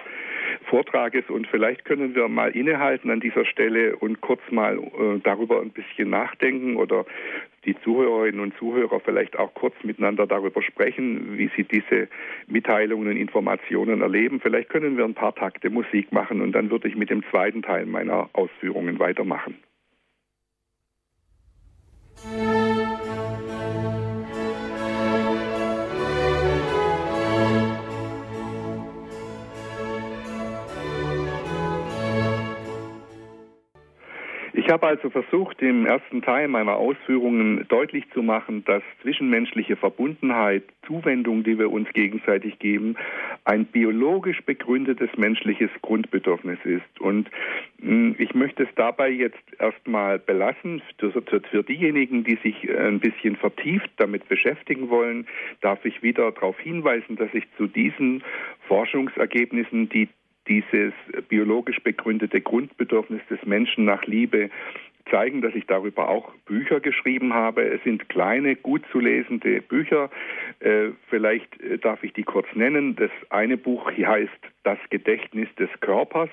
Speaker 2: Vortrages und vielleicht können wir mal innehalten an dieser Stelle und kurz mal äh, darüber ein bisschen nachdenken oder die Zuhörerinnen und Zuhörer vielleicht auch kurz miteinander darüber sprechen, wie sie diese Mitteilungen und Informationen erleben. Vielleicht können wir ein paar Takte Musik machen und dann würde ich mit dem zweiten Teil meiner Ausführungen weitermachen. Ich habe also versucht, im ersten Teil meiner Ausführungen deutlich zu machen, dass zwischenmenschliche Verbundenheit, Zuwendung, die wir uns gegenseitig geben, ein biologisch begründetes menschliches Grundbedürfnis ist. Und hm, ich möchte es dabei jetzt erstmal belassen. Für diejenigen, die sich ein bisschen vertieft damit beschäftigen wollen, darf ich wieder darauf hinweisen, dass ich zu diesen Forschungsergebnissen, die dieses biologisch begründete Grundbedürfnis des Menschen nach Liebe zeigen, dass ich darüber auch Bücher geschrieben habe. Es sind kleine, gut zu lesende Bücher. Äh, vielleicht äh, darf ich die kurz nennen. Das eine Buch heißt Das Gedächtnis des Körpers.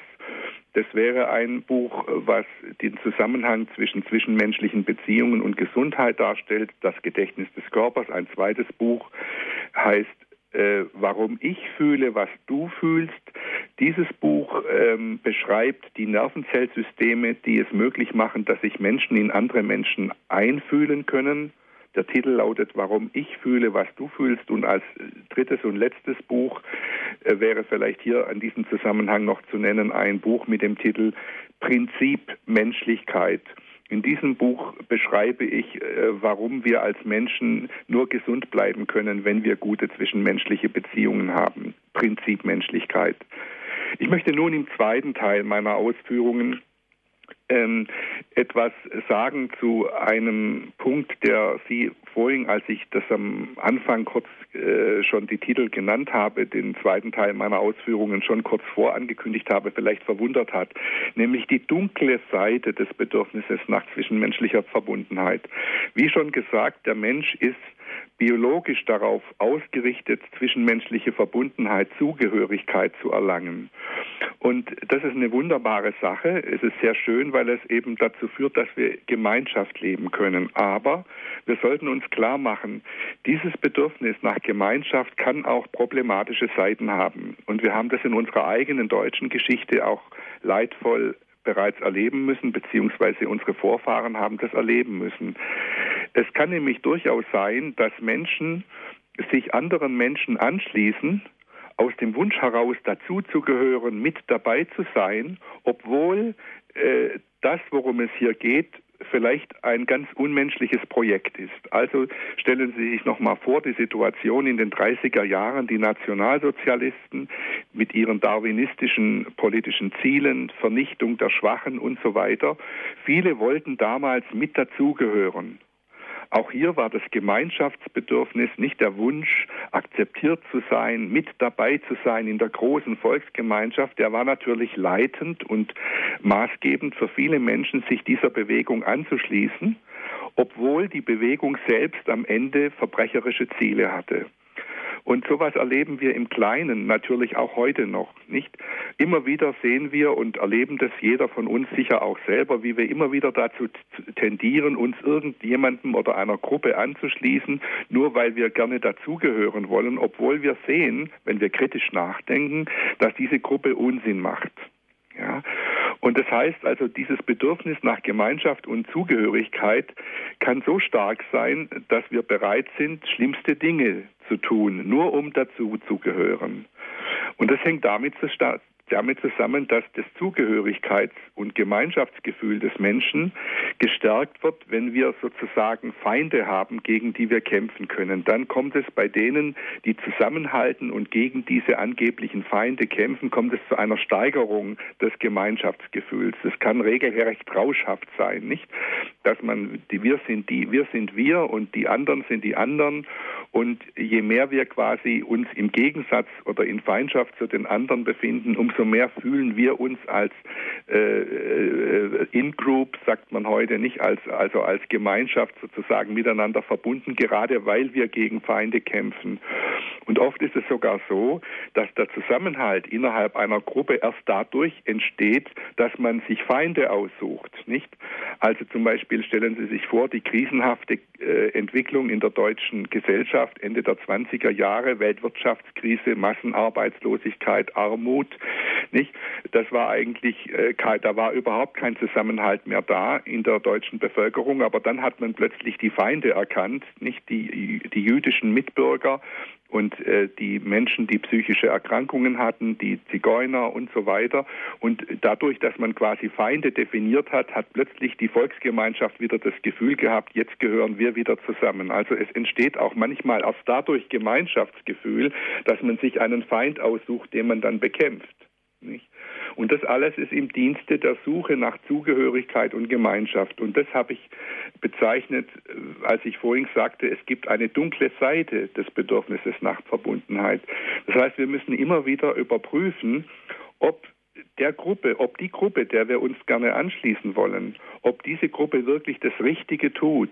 Speaker 2: Das wäre ein Buch, was den Zusammenhang zwischen zwischenmenschlichen Beziehungen und Gesundheit darstellt. Das Gedächtnis des Körpers. Ein zweites Buch heißt äh, warum ich fühle, was du fühlst. Dieses Buch ähm, beschreibt die Nervenzellsysteme, die es möglich machen, dass sich Menschen in andere Menschen einfühlen können. Der Titel lautet Warum ich fühle, was du fühlst. Und als drittes und letztes Buch äh, wäre vielleicht hier an diesem Zusammenhang noch zu nennen ein Buch mit dem Titel Prinzip Menschlichkeit. In diesem Buch beschreibe ich, äh, warum wir als Menschen nur gesund bleiben können, wenn wir gute zwischenmenschliche Beziehungen haben. Prinzip Menschlichkeit. Ich möchte nun im zweiten Teil meiner Ausführungen ähm, etwas sagen zu einem Punkt, der Sie vorhin, als ich das am Anfang kurz äh, schon die Titel genannt habe, den zweiten Teil meiner Ausführungen schon kurz vorangekündigt habe, vielleicht verwundert hat, nämlich die dunkle Seite des Bedürfnisses nach zwischenmenschlicher Verbundenheit. Wie schon gesagt, der Mensch ist biologisch darauf ausgerichtet, zwischenmenschliche Verbundenheit, Zugehörigkeit zu erlangen. Und das ist eine wunderbare Sache. Es ist sehr schön, weil es eben dazu führt, dass wir Gemeinschaft leben können. Aber wir sollten uns klar machen, dieses Bedürfnis nach Gemeinschaft kann auch problematische Seiten haben. Und wir haben das in unserer eigenen deutschen Geschichte auch leidvoll bereits erleben müssen, beziehungsweise unsere Vorfahren haben das erleben müssen. Es kann nämlich durchaus sein, dass Menschen sich anderen Menschen anschließen, aus dem Wunsch heraus dazuzugehören, mit dabei zu sein, obwohl äh, das, worum es hier geht, vielleicht ein ganz unmenschliches Projekt ist. Also stellen Sie sich noch mal vor, die Situation in den 30er Jahren, die Nationalsozialisten mit ihren darwinistischen politischen Zielen, Vernichtung der Schwachen und so weiter. Viele wollten damals mit dazugehören. Auch hier war das Gemeinschaftsbedürfnis nicht der Wunsch, akzeptiert zu sein, mit dabei zu sein in der großen Volksgemeinschaft. Der war natürlich leitend und maßgebend für viele Menschen, sich dieser Bewegung anzuschließen obwohl die Bewegung selbst am Ende verbrecherische Ziele hatte. Und sowas erleben wir im Kleinen natürlich auch heute noch, nicht? Immer wieder sehen wir und erleben das jeder von uns sicher auch selber, wie wir immer wieder dazu tendieren, uns irgendjemandem oder einer Gruppe anzuschließen, nur weil wir gerne dazugehören wollen, obwohl wir sehen, wenn wir kritisch nachdenken, dass diese Gruppe Unsinn macht. Ja? Und das heißt also, dieses Bedürfnis nach Gemeinschaft und Zugehörigkeit kann so stark sein, dass wir bereit sind, schlimmste Dinge zu tun, nur um dazu zu gehören. Und das hängt damit damit zusammen, dass das Zugehörigkeits- und Gemeinschaftsgefühl des Menschen gestärkt wird, wenn wir sozusagen Feinde haben, gegen die wir kämpfen können. Dann kommt es bei denen, die zusammenhalten und gegen diese angeblichen Feinde kämpfen, kommt es zu einer Steigerung des Gemeinschaftsgefühls. Das kann regelrecht rauschhaft sein, nicht? Dass man, die, wir sind die, wir sind wir und die anderen sind die anderen und je mehr wir quasi uns im Gegensatz oder in Feindschaft zu den anderen befinden, umso mehr fühlen wir uns als äh, äh, In-Group, sagt man heute nicht, als, also als Gemeinschaft sozusagen miteinander verbunden, gerade weil wir gegen Feinde kämpfen. Und oft ist es sogar so, dass der Zusammenhalt innerhalb einer Gruppe erst dadurch entsteht, dass man sich Feinde aussucht, nicht? Also zum Beispiel stellen Sie sich vor, die krisenhafte äh, Entwicklung in der deutschen Gesellschaft Ende der 20er Jahre, Weltwirtschaftskrise, Massenarbeitslosigkeit, Armut, nicht? Das war eigentlich, äh, da war überhaupt kein Zusammenhalt mehr da in der deutschen Bevölkerung, aber dann hat man plötzlich die Feinde erkannt, nicht die, die jüdischen Mitbürger und äh, die Menschen, die psychische Erkrankungen hatten, die Zigeuner und so weiter. Und dadurch, dass man quasi Feinde definiert hat, hat plötzlich die Volksgemeinschaft wieder das Gefühl gehabt, jetzt gehören wir wieder zusammen. Also es entsteht auch manchmal erst dadurch Gemeinschaftsgefühl, dass man sich einen Feind aussucht, den man dann bekämpft. Nicht? Und das alles ist im Dienste der Suche nach Zugehörigkeit und Gemeinschaft. Und das habe ich bezeichnet, äh, als ich vorhin sagte, es gibt eine dunkle Seite des Bedürfnisses nach Verbundenheit. Das heißt, wir müssen immer wieder überprüfen, ob der Gruppe, ob die Gruppe, der wir uns gerne anschließen wollen, ob diese Gruppe wirklich das Richtige tut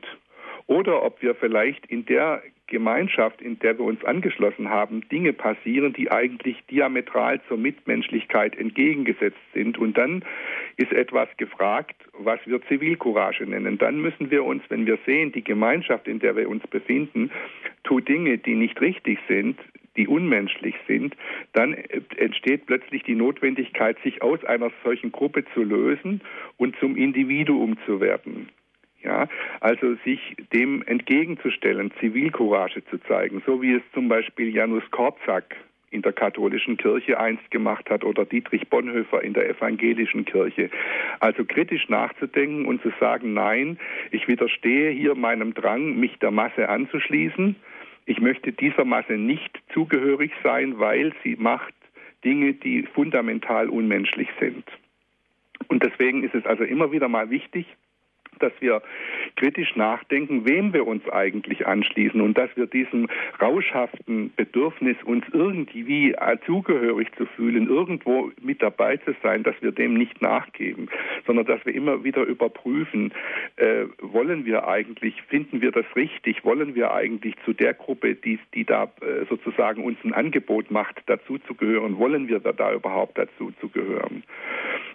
Speaker 2: oder ob wir vielleicht in der Gemeinschaft, in der wir uns angeschlossen haben, Dinge passieren, die eigentlich diametral zur Mitmenschlichkeit entgegengesetzt sind. Und dann ist etwas gefragt, was wir Zivilcourage nennen. Dann müssen wir uns, wenn wir sehen, die Gemeinschaft, in der wir uns befinden, tut Dinge, die nicht richtig sind, die unmenschlich sind, dann entsteht plötzlich die Notwendigkeit, sich aus einer solchen Gruppe zu lösen und zum Individuum zu werden. Ja, also sich dem entgegenzustellen, Zivilcourage zu zeigen, so wie es zum Beispiel Janus Korczak in der katholischen Kirche einst gemacht hat oder Dietrich Bonhoeffer in der evangelischen Kirche. Also kritisch nachzudenken und zu sagen, nein, ich widerstehe hier meinem Drang, mich der Masse anzuschließen. Ich möchte dieser Masse nicht zugehörig sein, weil sie macht Dinge, die fundamental unmenschlich sind. Und deswegen ist es also immer wieder mal wichtig, dass wir kritisch nachdenken, wem wir uns eigentlich anschließen und dass wir diesem rauschhaften Bedürfnis, uns irgendwie zugehörig zu fühlen, irgendwo mit dabei zu sein, dass wir dem nicht nachgeben, sondern dass wir immer wieder überprüfen, äh, wollen wir eigentlich, finden wir das richtig, wollen wir eigentlich zu der Gruppe, die, die da äh, sozusagen uns ein Angebot macht, dazu zu gehören, wollen wir da, da überhaupt dazu zu gehören?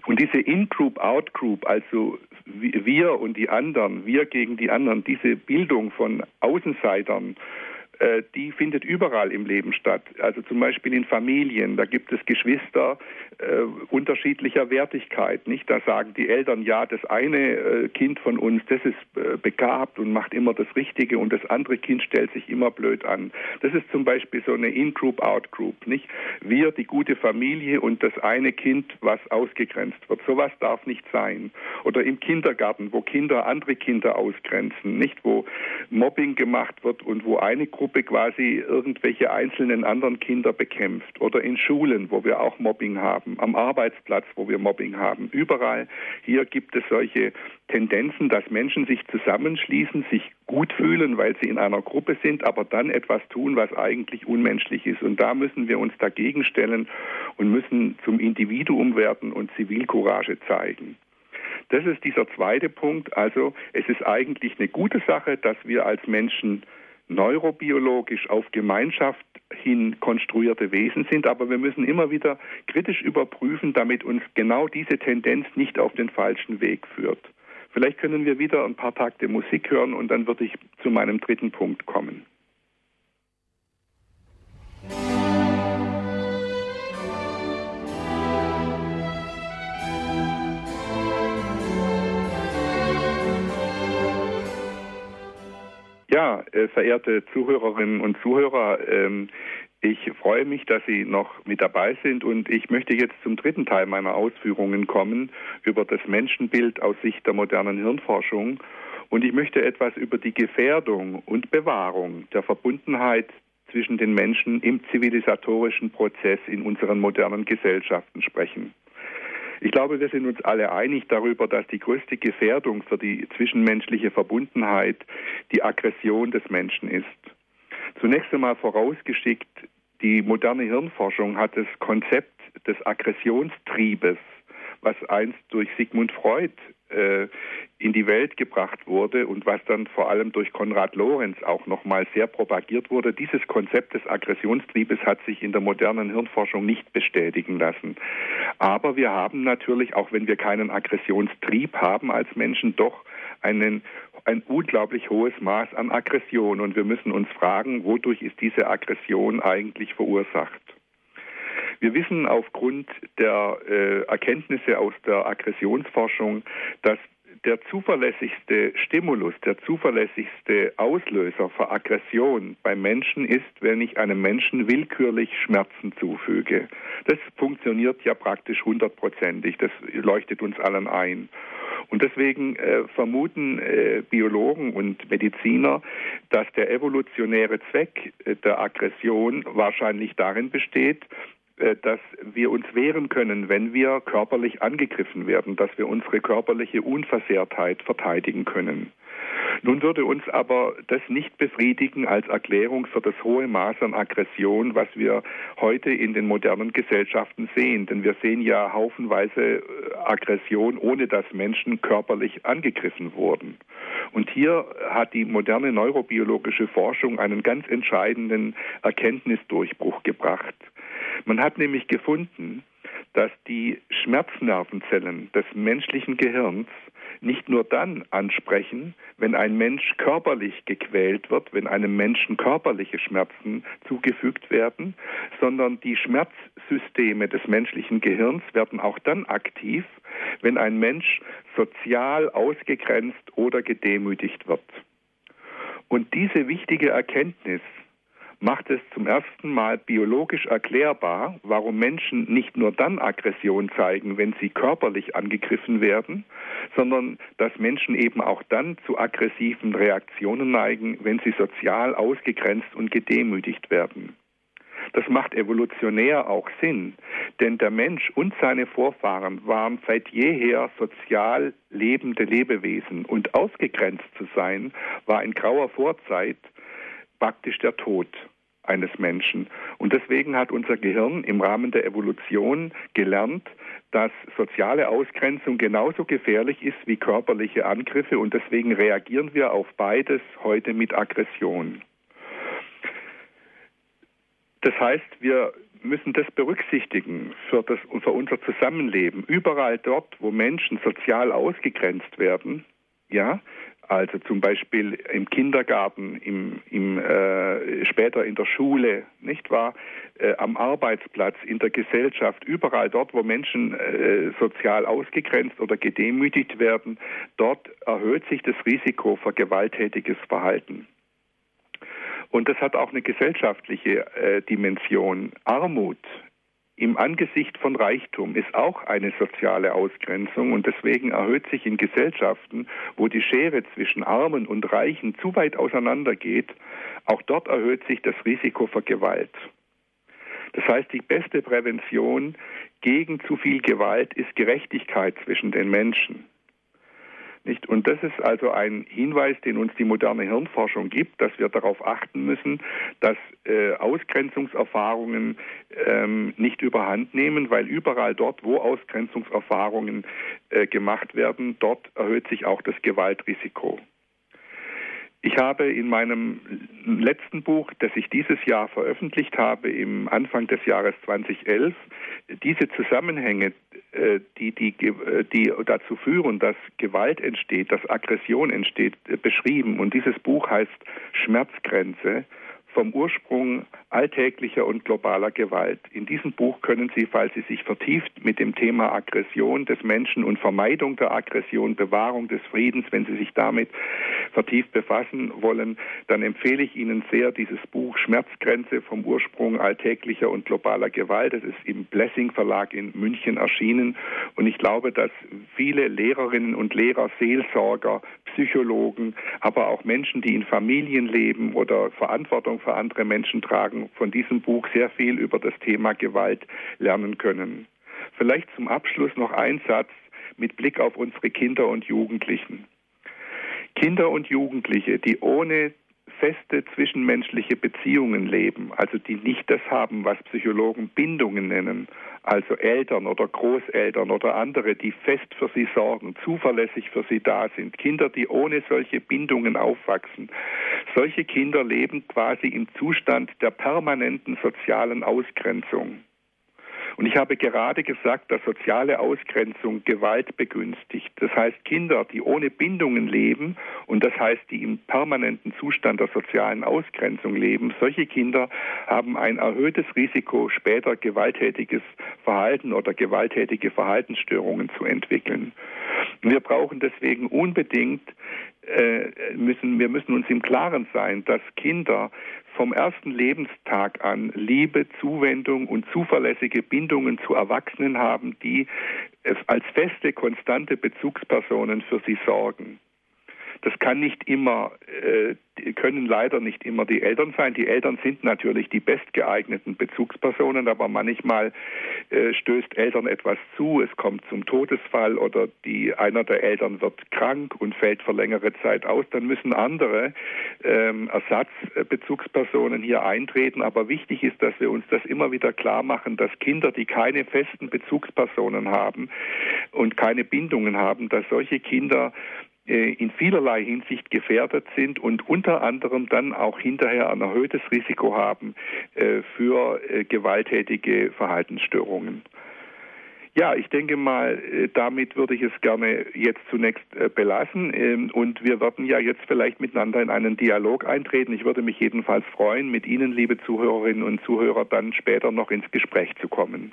Speaker 2: Und diese In-Group, Out-Group, also wir und die anderen, wir gegen die anderen, diese Bildung von Außenseitern, die findet überall im Leben statt. Also zum Beispiel in Familien, da gibt es Geschwister äh, unterschiedlicher Wertigkeit. Nicht? Da sagen die Eltern, ja, das eine äh, Kind von uns, das ist äh, begabt und macht immer das Richtige und das andere Kind stellt sich immer blöd an. Das ist zum Beispiel so eine In-Group, Out-Group. Nicht? Wir, die gute Familie und das eine Kind, was ausgegrenzt wird. Sowas darf nicht sein. Oder im Kindergarten, wo Kinder andere Kinder ausgrenzen, nicht? Wo Mobbing gemacht wird und wo eine Gruppe Gruppe quasi irgendwelche einzelnen anderen Kinder bekämpft oder in Schulen, wo wir auch Mobbing haben, am Arbeitsplatz, wo wir Mobbing haben. Überall hier gibt es solche Tendenzen, dass Menschen sich zusammenschließen, sich gut fühlen, weil sie in einer Gruppe sind, aber dann etwas tun, was eigentlich unmenschlich ist. Und da müssen wir uns dagegen stellen und müssen zum Individuum werden und Zivilcourage zeigen. Das ist dieser zweite Punkt. Also es ist eigentlich eine gute Sache, dass wir als Menschen neurobiologisch auf Gemeinschaft hin konstruierte Wesen sind, aber wir müssen immer wieder kritisch überprüfen, damit uns genau diese Tendenz nicht auf den falschen Weg führt. Vielleicht können wir wieder ein paar Takte Musik hören und dann würde ich zu meinem dritten Punkt kommen. Ja, äh, verehrte Zuhörerinnen und Zuhörer, ähm, ich freue mich, dass Sie noch mit dabei sind und ich möchte jetzt zum dritten Teil meiner Ausführungen kommen über das Menschenbild aus Sicht der modernen Hirnforschung und ich möchte etwas über die Gefährdung und Bewahrung der Verbundenheit zwischen den Menschen im zivilisatorischen Prozess in unseren modernen Gesellschaften sprechen. Ich glaube, wir sind uns alle einig darüber, dass die größte Gefährdung für die zwischenmenschliche Verbundenheit die Aggression des Menschen ist. Zunächst einmal vorausgeschickt, die moderne Hirnforschung hat das Konzept des Aggressionstriebes, was einst durch Sigmund Freud äh, in die Welt gebracht wurde und was dann vor allem durch Konrad Lorenz auch nochmal sehr propagiert wurde. Dieses Konzept des Aggressionstriebes hat sich in der modernen Hirnforschung nicht bestätigen lassen. Aber wir haben natürlich, auch wenn wir keinen Aggressionstrieb haben als Menschen, doch einen, ein unglaublich hohes Maß an Aggression. Und wir müssen uns fragen, wodurch ist diese Aggression eigentlich verursacht? Wir wissen aufgrund der äh, Erkenntnisse aus der Aggressionsforschung, dass der zuverlässigste Stimulus, der zuverlässigste Auslöser für Aggression beim Menschen ist, wenn ich einem Menschen willkürlich Schmerzen zufüge. Das funktioniert ja praktisch hundertprozentig, das leuchtet uns allen ein. Und deswegen äh, vermuten äh, Biologen und Mediziner, dass der evolutionäre Zweck äh, der Aggression wahrscheinlich darin besteht, dass wir uns wehren können, wenn wir körperlich angegriffen werden, dass wir unsere körperliche Unversehrtheit verteidigen können. Nun würde uns aber das nicht befriedigen als Erklärung für das hohe Maß an Aggression, was wir heute in den modernen Gesellschaften sehen. Denn wir sehen ja haufenweise äh, Aggression, ohne dass Menschen körperlich angegriffen wurden. Und hier hat die moderne neurobiologische Forschung einen ganz entscheidenden Erkenntnisdurchbruch gebracht. Man hat nämlich gefunden, dass die Schmerznervenzellen des menschlichen Gehirns nicht nur dann ansprechen, wenn ein Mensch körperlich gequält wird, wenn einem Menschen körperliche Schmerzen zugefügt werden, sondern die Schmerzsysteme des menschlichen Gehirns werden auch dann aktiv, wenn ein Mensch sozial ausgegrenzt oder gedemütigt wird. Und diese wichtige Erkenntnis macht es zum ersten Mal biologisch erklärbar, warum Menschen nicht nur dann Aggression zeigen, wenn sie körperlich angegriffen werden, sondern dass Menschen eben auch dann zu aggressiven Reaktionen neigen, wenn sie sozial ausgegrenzt und gedemütigt werden. Das macht evolutionär auch Sinn, denn der Mensch und seine Vorfahren waren seit jeher sozial lebende Lebewesen und ausgegrenzt zu sein war in grauer Vorzeit praktisch der Tod eines Menschen. Und deswegen hat unser Gehirn im Rahmen der Evolution gelernt, dass soziale Ausgrenzung genauso gefährlich ist wie körperliche Angriffe und deswegen reagieren wir auf beides heute mit Aggression. Das heißt, wir müssen das berücksichtigen für, das, für unser Zusammenleben. Überall dort, wo Menschen sozial ausgegrenzt werden, ja, also zum Beispiel im Kindergarten, im, im, äh, später in der Schule, nicht wahr? Äh, am Arbeitsplatz, in der Gesellschaft, überall dort, wo Menschen äh, sozial ausgegrenzt oder gedemütigt werden, dort erhöht sich das Risiko für gewalttätiges Verhalten. Und das hat auch eine gesellschaftliche äh, Dimension. Armut im Angesicht von Reichtum ist auch eine soziale Ausgrenzung und deswegen erhöht sich in Gesellschaften, wo die Schere zwischen Armen und Reichen zu weit auseinandergeht, auch dort erhöht sich das Risiko für Gewalt. Das heißt, die beste Prävention gegen zu viel Gewalt ist Gerechtigkeit zwischen den Menschen. Nicht? Und das ist also ein Hinweis, den uns die moderne Hirnforschung gibt, dass wir darauf achten müssen, dass äh, Ausgrenzungserfahrungen ähm, nicht überhand nehmen, weil überall dort, wo Ausgrenzungserfahrungen äh, gemacht werden, dort erhöht sich auch das Gewaltrisiko. Ich habe in meinem letzten Buch, das ich dieses Jahr veröffentlicht habe, im Anfang des Jahres 2011, diese Zusammenhänge, äh, die, die, äh, die dazu führen, dass Gewalt entsteht, dass Aggression entsteht, äh, beschrieben. Und dieses Buch heißt Schmerzgrenze vom Ursprung alltäglicher und globaler Gewalt. In diesem Buch können Sie, falls Sie sich vertieft mit dem Thema Aggression des Menschen und Vermeidung der Aggression, Bewahrung des Friedens, wenn Sie sich damit vertieft befassen wollen, dann empfehle ich Ihnen sehr dieses Buch Schmerzgrenze vom Ursprung alltäglicher und globaler Gewalt. Das ist im Blessing Verlag in München erschienen und ich glaube, dass viele Lehrerinnen und Lehrer, Seelsorger, Psychologen, aber auch Menschen, die in Familien leben oder Verantwortung für andere Menschen tragen, von diesem Buch sehr viel über das Thema Gewalt lernen können. Vielleicht zum Abschluss noch ein Satz mit Blick auf unsere Kinder und Jugendlichen. Kinder und Jugendliche, die ohne feste zwischenmenschliche Beziehungen leben, also die nicht das haben, was Psychologen Bindungen nennen, also Eltern oder Großeltern oder andere, die fest für sie sorgen, zuverlässig für sie da sind, Kinder, die ohne solche Bindungen aufwachsen. Solche Kinder leben quasi im Zustand der permanenten sozialen Ausgrenzung. Und ich habe gerade gesagt, dass soziale Ausgrenzung Gewalt begünstigt. Das heißt, Kinder, die ohne Bindungen leben und das heißt, die im permanenten Zustand der sozialen Ausgrenzung leben, solche Kinder haben ein erhöhtes Risiko, später gewalttätiges Verhalten oder gewalttätige Verhaltensstörungen zu entwickeln. Wir brauchen deswegen unbedingt müssen, wir müssen uns im Klaren sein, dass Kinder vom ersten Lebenstag an Liebe, Zuwendung und zuverlässige Bindungen zu Erwachsenen haben, die als feste, konstante Bezugspersonen für sie sorgen. Das kann nicht immer, äh, können leider nicht immer die Eltern sein. Die Eltern sind natürlich die bestgeeigneten Bezugspersonen, aber manchmal äh, stößt Eltern etwas zu, es kommt zum Todesfall oder die, einer der Eltern wird krank und fällt für längere Zeit aus. Dann müssen andere ähm, Ersatzbezugspersonen hier eintreten. Aber wichtig ist, dass wir uns das immer wieder klar machen, dass Kinder, die keine festen Bezugspersonen haben und keine Bindungen haben, dass solche Kinder in vielerlei Hinsicht gefährdet sind und unter anderem dann auch hinterher ein erhöhtes Risiko haben äh, für äh, gewalttätige Verhaltensstörungen. Ja, ich denke mal, damit würde ich es gerne jetzt zunächst belassen. Ähm, und wir werden ja jetzt vielleicht miteinander in einen Dialog eintreten. Ich würde mich jedenfalls freuen, mit Ihnen, liebe Zuhörerinnen und Zuhörer, dann später noch ins Gespräch zu kommen.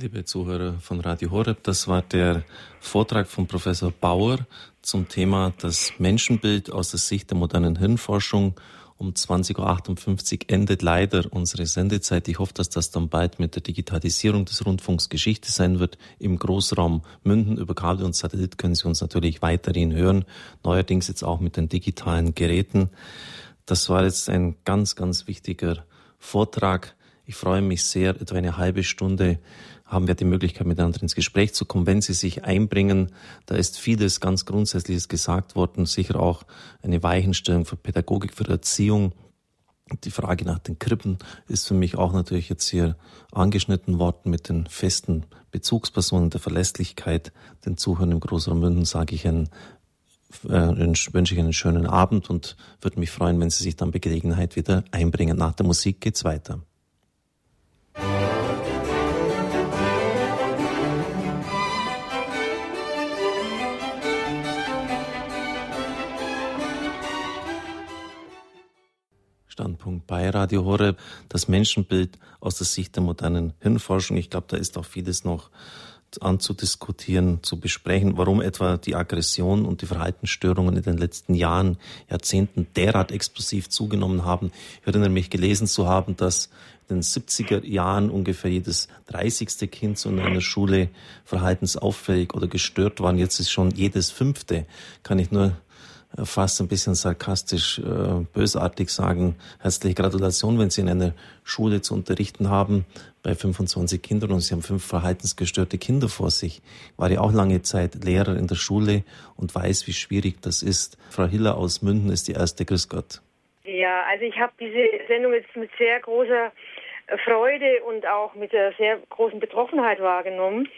Speaker 1: Liebe Zuhörer von Radio Horeb, das war der Vortrag von Professor Bauer zum Thema das Menschenbild aus der Sicht der modernen Hirnforschung. Um 20.58 Uhr endet leider unsere Sendezeit. Ich hoffe, dass das dann bald mit der Digitalisierung des Rundfunks Geschichte sein wird. Im Großraum Münden über Kabel und Satellit können Sie uns natürlich weiterhin hören. Neuerdings jetzt auch mit den digitalen Geräten. Das war jetzt ein ganz, ganz wichtiger Vortrag. Ich freue mich sehr, etwa eine halbe Stunde haben wir die Möglichkeit, miteinander ins Gespräch zu kommen, wenn Sie sich einbringen. Da ist vieles ganz Grundsätzliches gesagt worden, sicher auch eine Weichenstellung für Pädagogik, für Erziehung. Die Frage nach den Krippen ist für mich auch natürlich jetzt hier angeschnitten worden mit den festen Bezugspersonen, der Verlässlichkeit. Den Zuhörern im Großraum München sage ich einen äh, wünsche ich einen schönen Abend und würde mich freuen, wenn Sie sich dann bei Gelegenheit wieder einbringen. Nach der Musik geht's weiter. Standpunkt bei Radio Horeb, das Menschenbild aus der Sicht der modernen Hirnforschung. Ich glaube, da ist auch vieles noch anzudiskutieren, zu besprechen, warum etwa die Aggression und die Verhaltensstörungen in den letzten Jahren, Jahrzehnten derart explosiv zugenommen haben. Ich erinnere mich gelesen zu haben, dass in den 70er Jahren ungefähr jedes 30. Kind so in einer Schule verhaltensauffällig oder gestört war. Jetzt ist schon jedes fünfte. Kann ich nur fast ein bisschen sarkastisch, äh, bösartig sagen, herzliche Gratulation, wenn Sie in einer Schule zu unterrichten haben bei 25 Kindern und Sie haben fünf verhaltensgestörte Kinder vor sich. Ich war ja auch lange Zeit Lehrer in der Schule und weiß, wie schwierig das ist. Frau Hiller aus Münden ist die erste. Grüß Gott.
Speaker 3: Ja, also ich habe diese Sendung jetzt mit sehr großer Freude und auch mit einer sehr großen Betroffenheit wahrgenommen.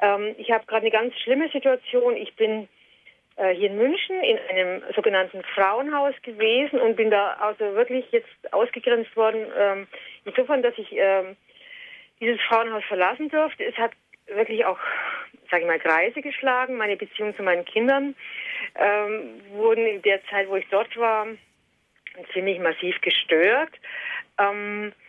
Speaker 3: Ähm, ich habe gerade eine ganz schlimme Situation. Ich bin äh, hier in München in einem sogenannten Frauenhaus gewesen und bin da also wirklich jetzt ausgegrenzt worden. Ähm, insofern, dass ich ähm, dieses Frauenhaus verlassen durfte. Es hat wirklich auch, sage ich mal, Kreise geschlagen. Meine Beziehung zu meinen Kindern ähm, wurden in der Zeit, wo ich dort war, ziemlich massiv gestört. Ähm, äh,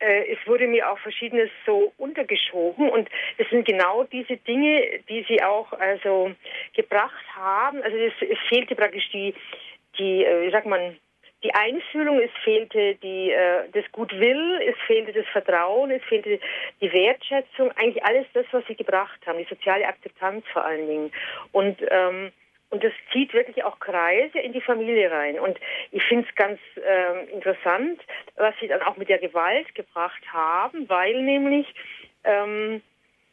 Speaker 3: es wurde mir auch verschiedenes so untergeschoben und es sind genau diese Dinge, die sie auch also gebracht haben. Also es, es fehlte praktisch die, die, äh, wie sagt man, die Einfühlung, es fehlte die, äh, das Gutwill, es fehlte das Vertrauen, es fehlte die Wertschätzung, eigentlich alles das, was sie gebracht haben, die soziale Akzeptanz vor allen Dingen. Und ähm, und das zieht wirklich auch Kreise in die Familie rein. Und ich finde es ganz äh, interessant, was sie dann auch mit der Gewalt gebracht haben, weil nämlich ähm,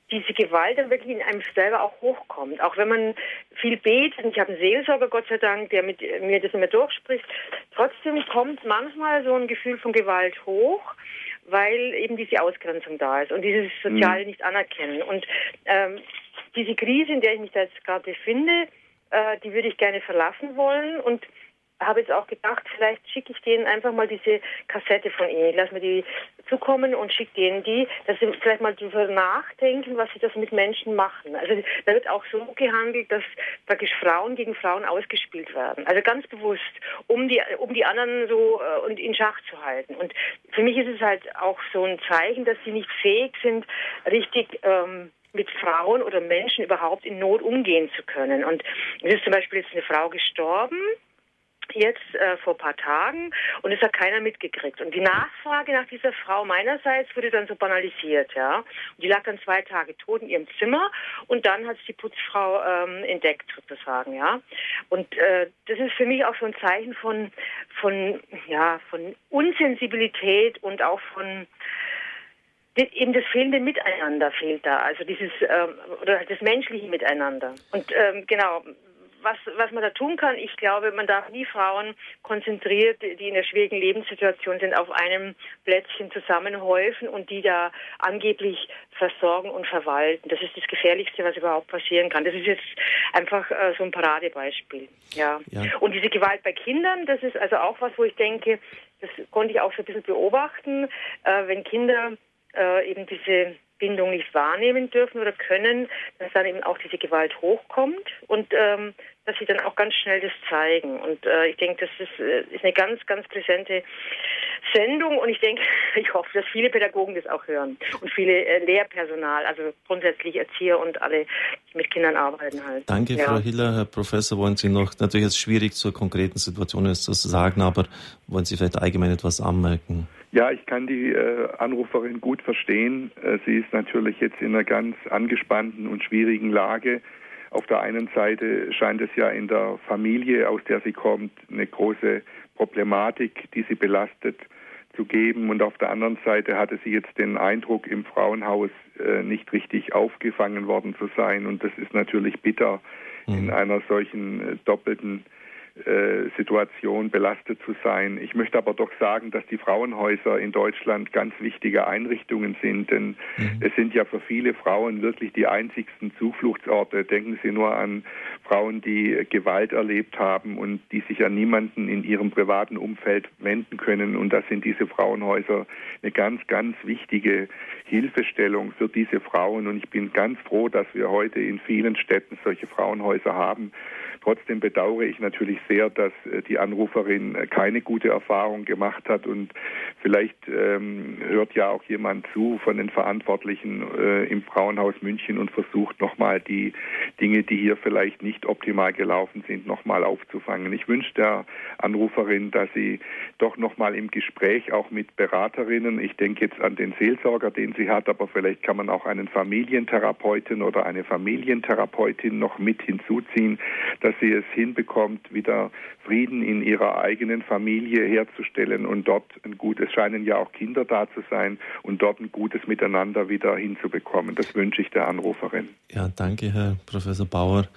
Speaker 3: diese Gewalt dann wirklich in einem selber auch hochkommt. Auch wenn man viel betet, und ich habe einen Seelsorger, Gott sei Dank, der mit mir das immer durchspricht, trotzdem kommt manchmal so ein Gefühl von Gewalt hoch, weil eben diese Ausgrenzung da ist und dieses Soziale mhm. nicht anerkennen. Und ähm, diese Krise, in der ich mich da jetzt gerade befinde, äh, die würde ich gerne verlassen wollen und habe jetzt auch gedacht, vielleicht schicke ich denen einfach mal diese Kassette von ihnen. Ich lasse mir die zukommen und schicke denen die, dass sie vielleicht mal darüber nachdenken, was sie das mit Menschen machen. Also da wird auch so gehandelt, dass praktisch Frauen gegen Frauen ausgespielt werden. Also ganz bewusst, um die, um die anderen so äh, und in Schach zu halten. Und für mich ist es halt auch so ein Zeichen, dass sie nicht fähig sind, richtig ähm, mit Frauen oder Menschen überhaupt in Not umgehen zu können. Und es ist zum Beispiel jetzt eine Frau gestorben, jetzt äh, vor ein paar Tagen und es hat keiner mitgekriegt. Und die Nachfrage nach dieser Frau meinerseits wurde dann so banalisiert, ja. Und die lag dann zwei Tage tot in ihrem Zimmer und dann hat es die Putzfrau ähm, entdeckt sozusagen, ja. Und äh, das ist für mich auch so ein Zeichen von von ja von Unsensibilität und auch von eben das fehlende Miteinander fehlt da, also dieses ähm, oder das menschliche Miteinander. Und ähm, genau, was, was man da tun kann, ich glaube, man darf nie Frauen konzentriert, die in einer schwierigen Lebenssituation sind, auf einem Plätzchen zusammenhäufen und die da angeblich versorgen und verwalten. Das ist das Gefährlichste, was überhaupt passieren kann. Das ist jetzt einfach äh, so ein Paradebeispiel. Ja. ja. Und diese Gewalt bei Kindern, das ist also auch was, wo ich denke, das konnte ich auch so ein bisschen beobachten, äh, wenn Kinder äh, eben diese Bindung nicht wahrnehmen dürfen oder können, dass dann eben auch diese Gewalt hochkommt und ähm, dass sie dann auch ganz schnell das zeigen. Und äh, ich denke, das ist, äh, ist eine ganz, ganz präsente Sendung und ich denke, ich hoffe, dass viele Pädagogen das auch hören und viele äh, Lehrpersonal, also grundsätzlich Erzieher und alle, die mit Kindern arbeiten halt.
Speaker 1: Danke, ja. Frau Hiller. Herr Professor, wollen Sie noch, natürlich ist es schwierig zur konkreten Situation jetzt zu sagen, aber wollen Sie vielleicht allgemein etwas anmerken?
Speaker 2: Ja, ich kann die äh, Anruferin gut verstehen. Äh, sie ist natürlich jetzt in einer ganz angespannten und schwierigen Lage. Auf der einen Seite scheint es ja in der Familie, aus der sie kommt, eine große Problematik, die sie belastet, zu geben. Und auf der anderen Seite hatte sie jetzt den Eindruck, im Frauenhaus äh, nicht richtig aufgefangen worden zu sein. Und das ist natürlich bitter mhm. in einer solchen äh, doppelten Situation belastet zu sein. Ich möchte aber doch sagen, dass die Frauenhäuser in Deutschland ganz wichtige Einrichtungen sind, denn mhm. es sind ja für viele Frauen wirklich die einzigsten Zufluchtsorte. Denken Sie nur an Frauen, die Gewalt erlebt haben und die sich an niemanden in ihrem privaten Umfeld wenden können. Und da sind diese Frauenhäuser eine ganz, ganz wichtige Hilfestellung für diese Frauen. Und ich bin ganz froh, dass wir heute in vielen Städten solche Frauenhäuser haben. Trotzdem bedauere ich natürlich sehr, dass äh, die Anruferin äh, keine gute Erfahrung gemacht hat und Vielleicht ähm, hört ja auch jemand zu von den Verantwortlichen äh, im Frauenhaus München und versucht nochmal die Dinge, die hier vielleicht nicht optimal gelaufen sind, nochmal aufzufangen. Ich wünsche der Anruferin, dass sie doch nochmal im Gespräch auch mit Beraterinnen, ich denke jetzt an den Seelsorger, den sie hat, aber vielleicht kann man auch einen Familientherapeuten oder eine Familientherapeutin noch mit hinzuziehen, dass sie es hinbekommt, wieder Frieden in ihrer eigenen Familie herzustellen und dort ein gutes, scheinen ja auch Kinder da zu sein und dort ein gutes Miteinander wieder hinzubekommen. Das wünsche ich der Anruferin.
Speaker 1: Ja, danke, Herr Professor Bauer.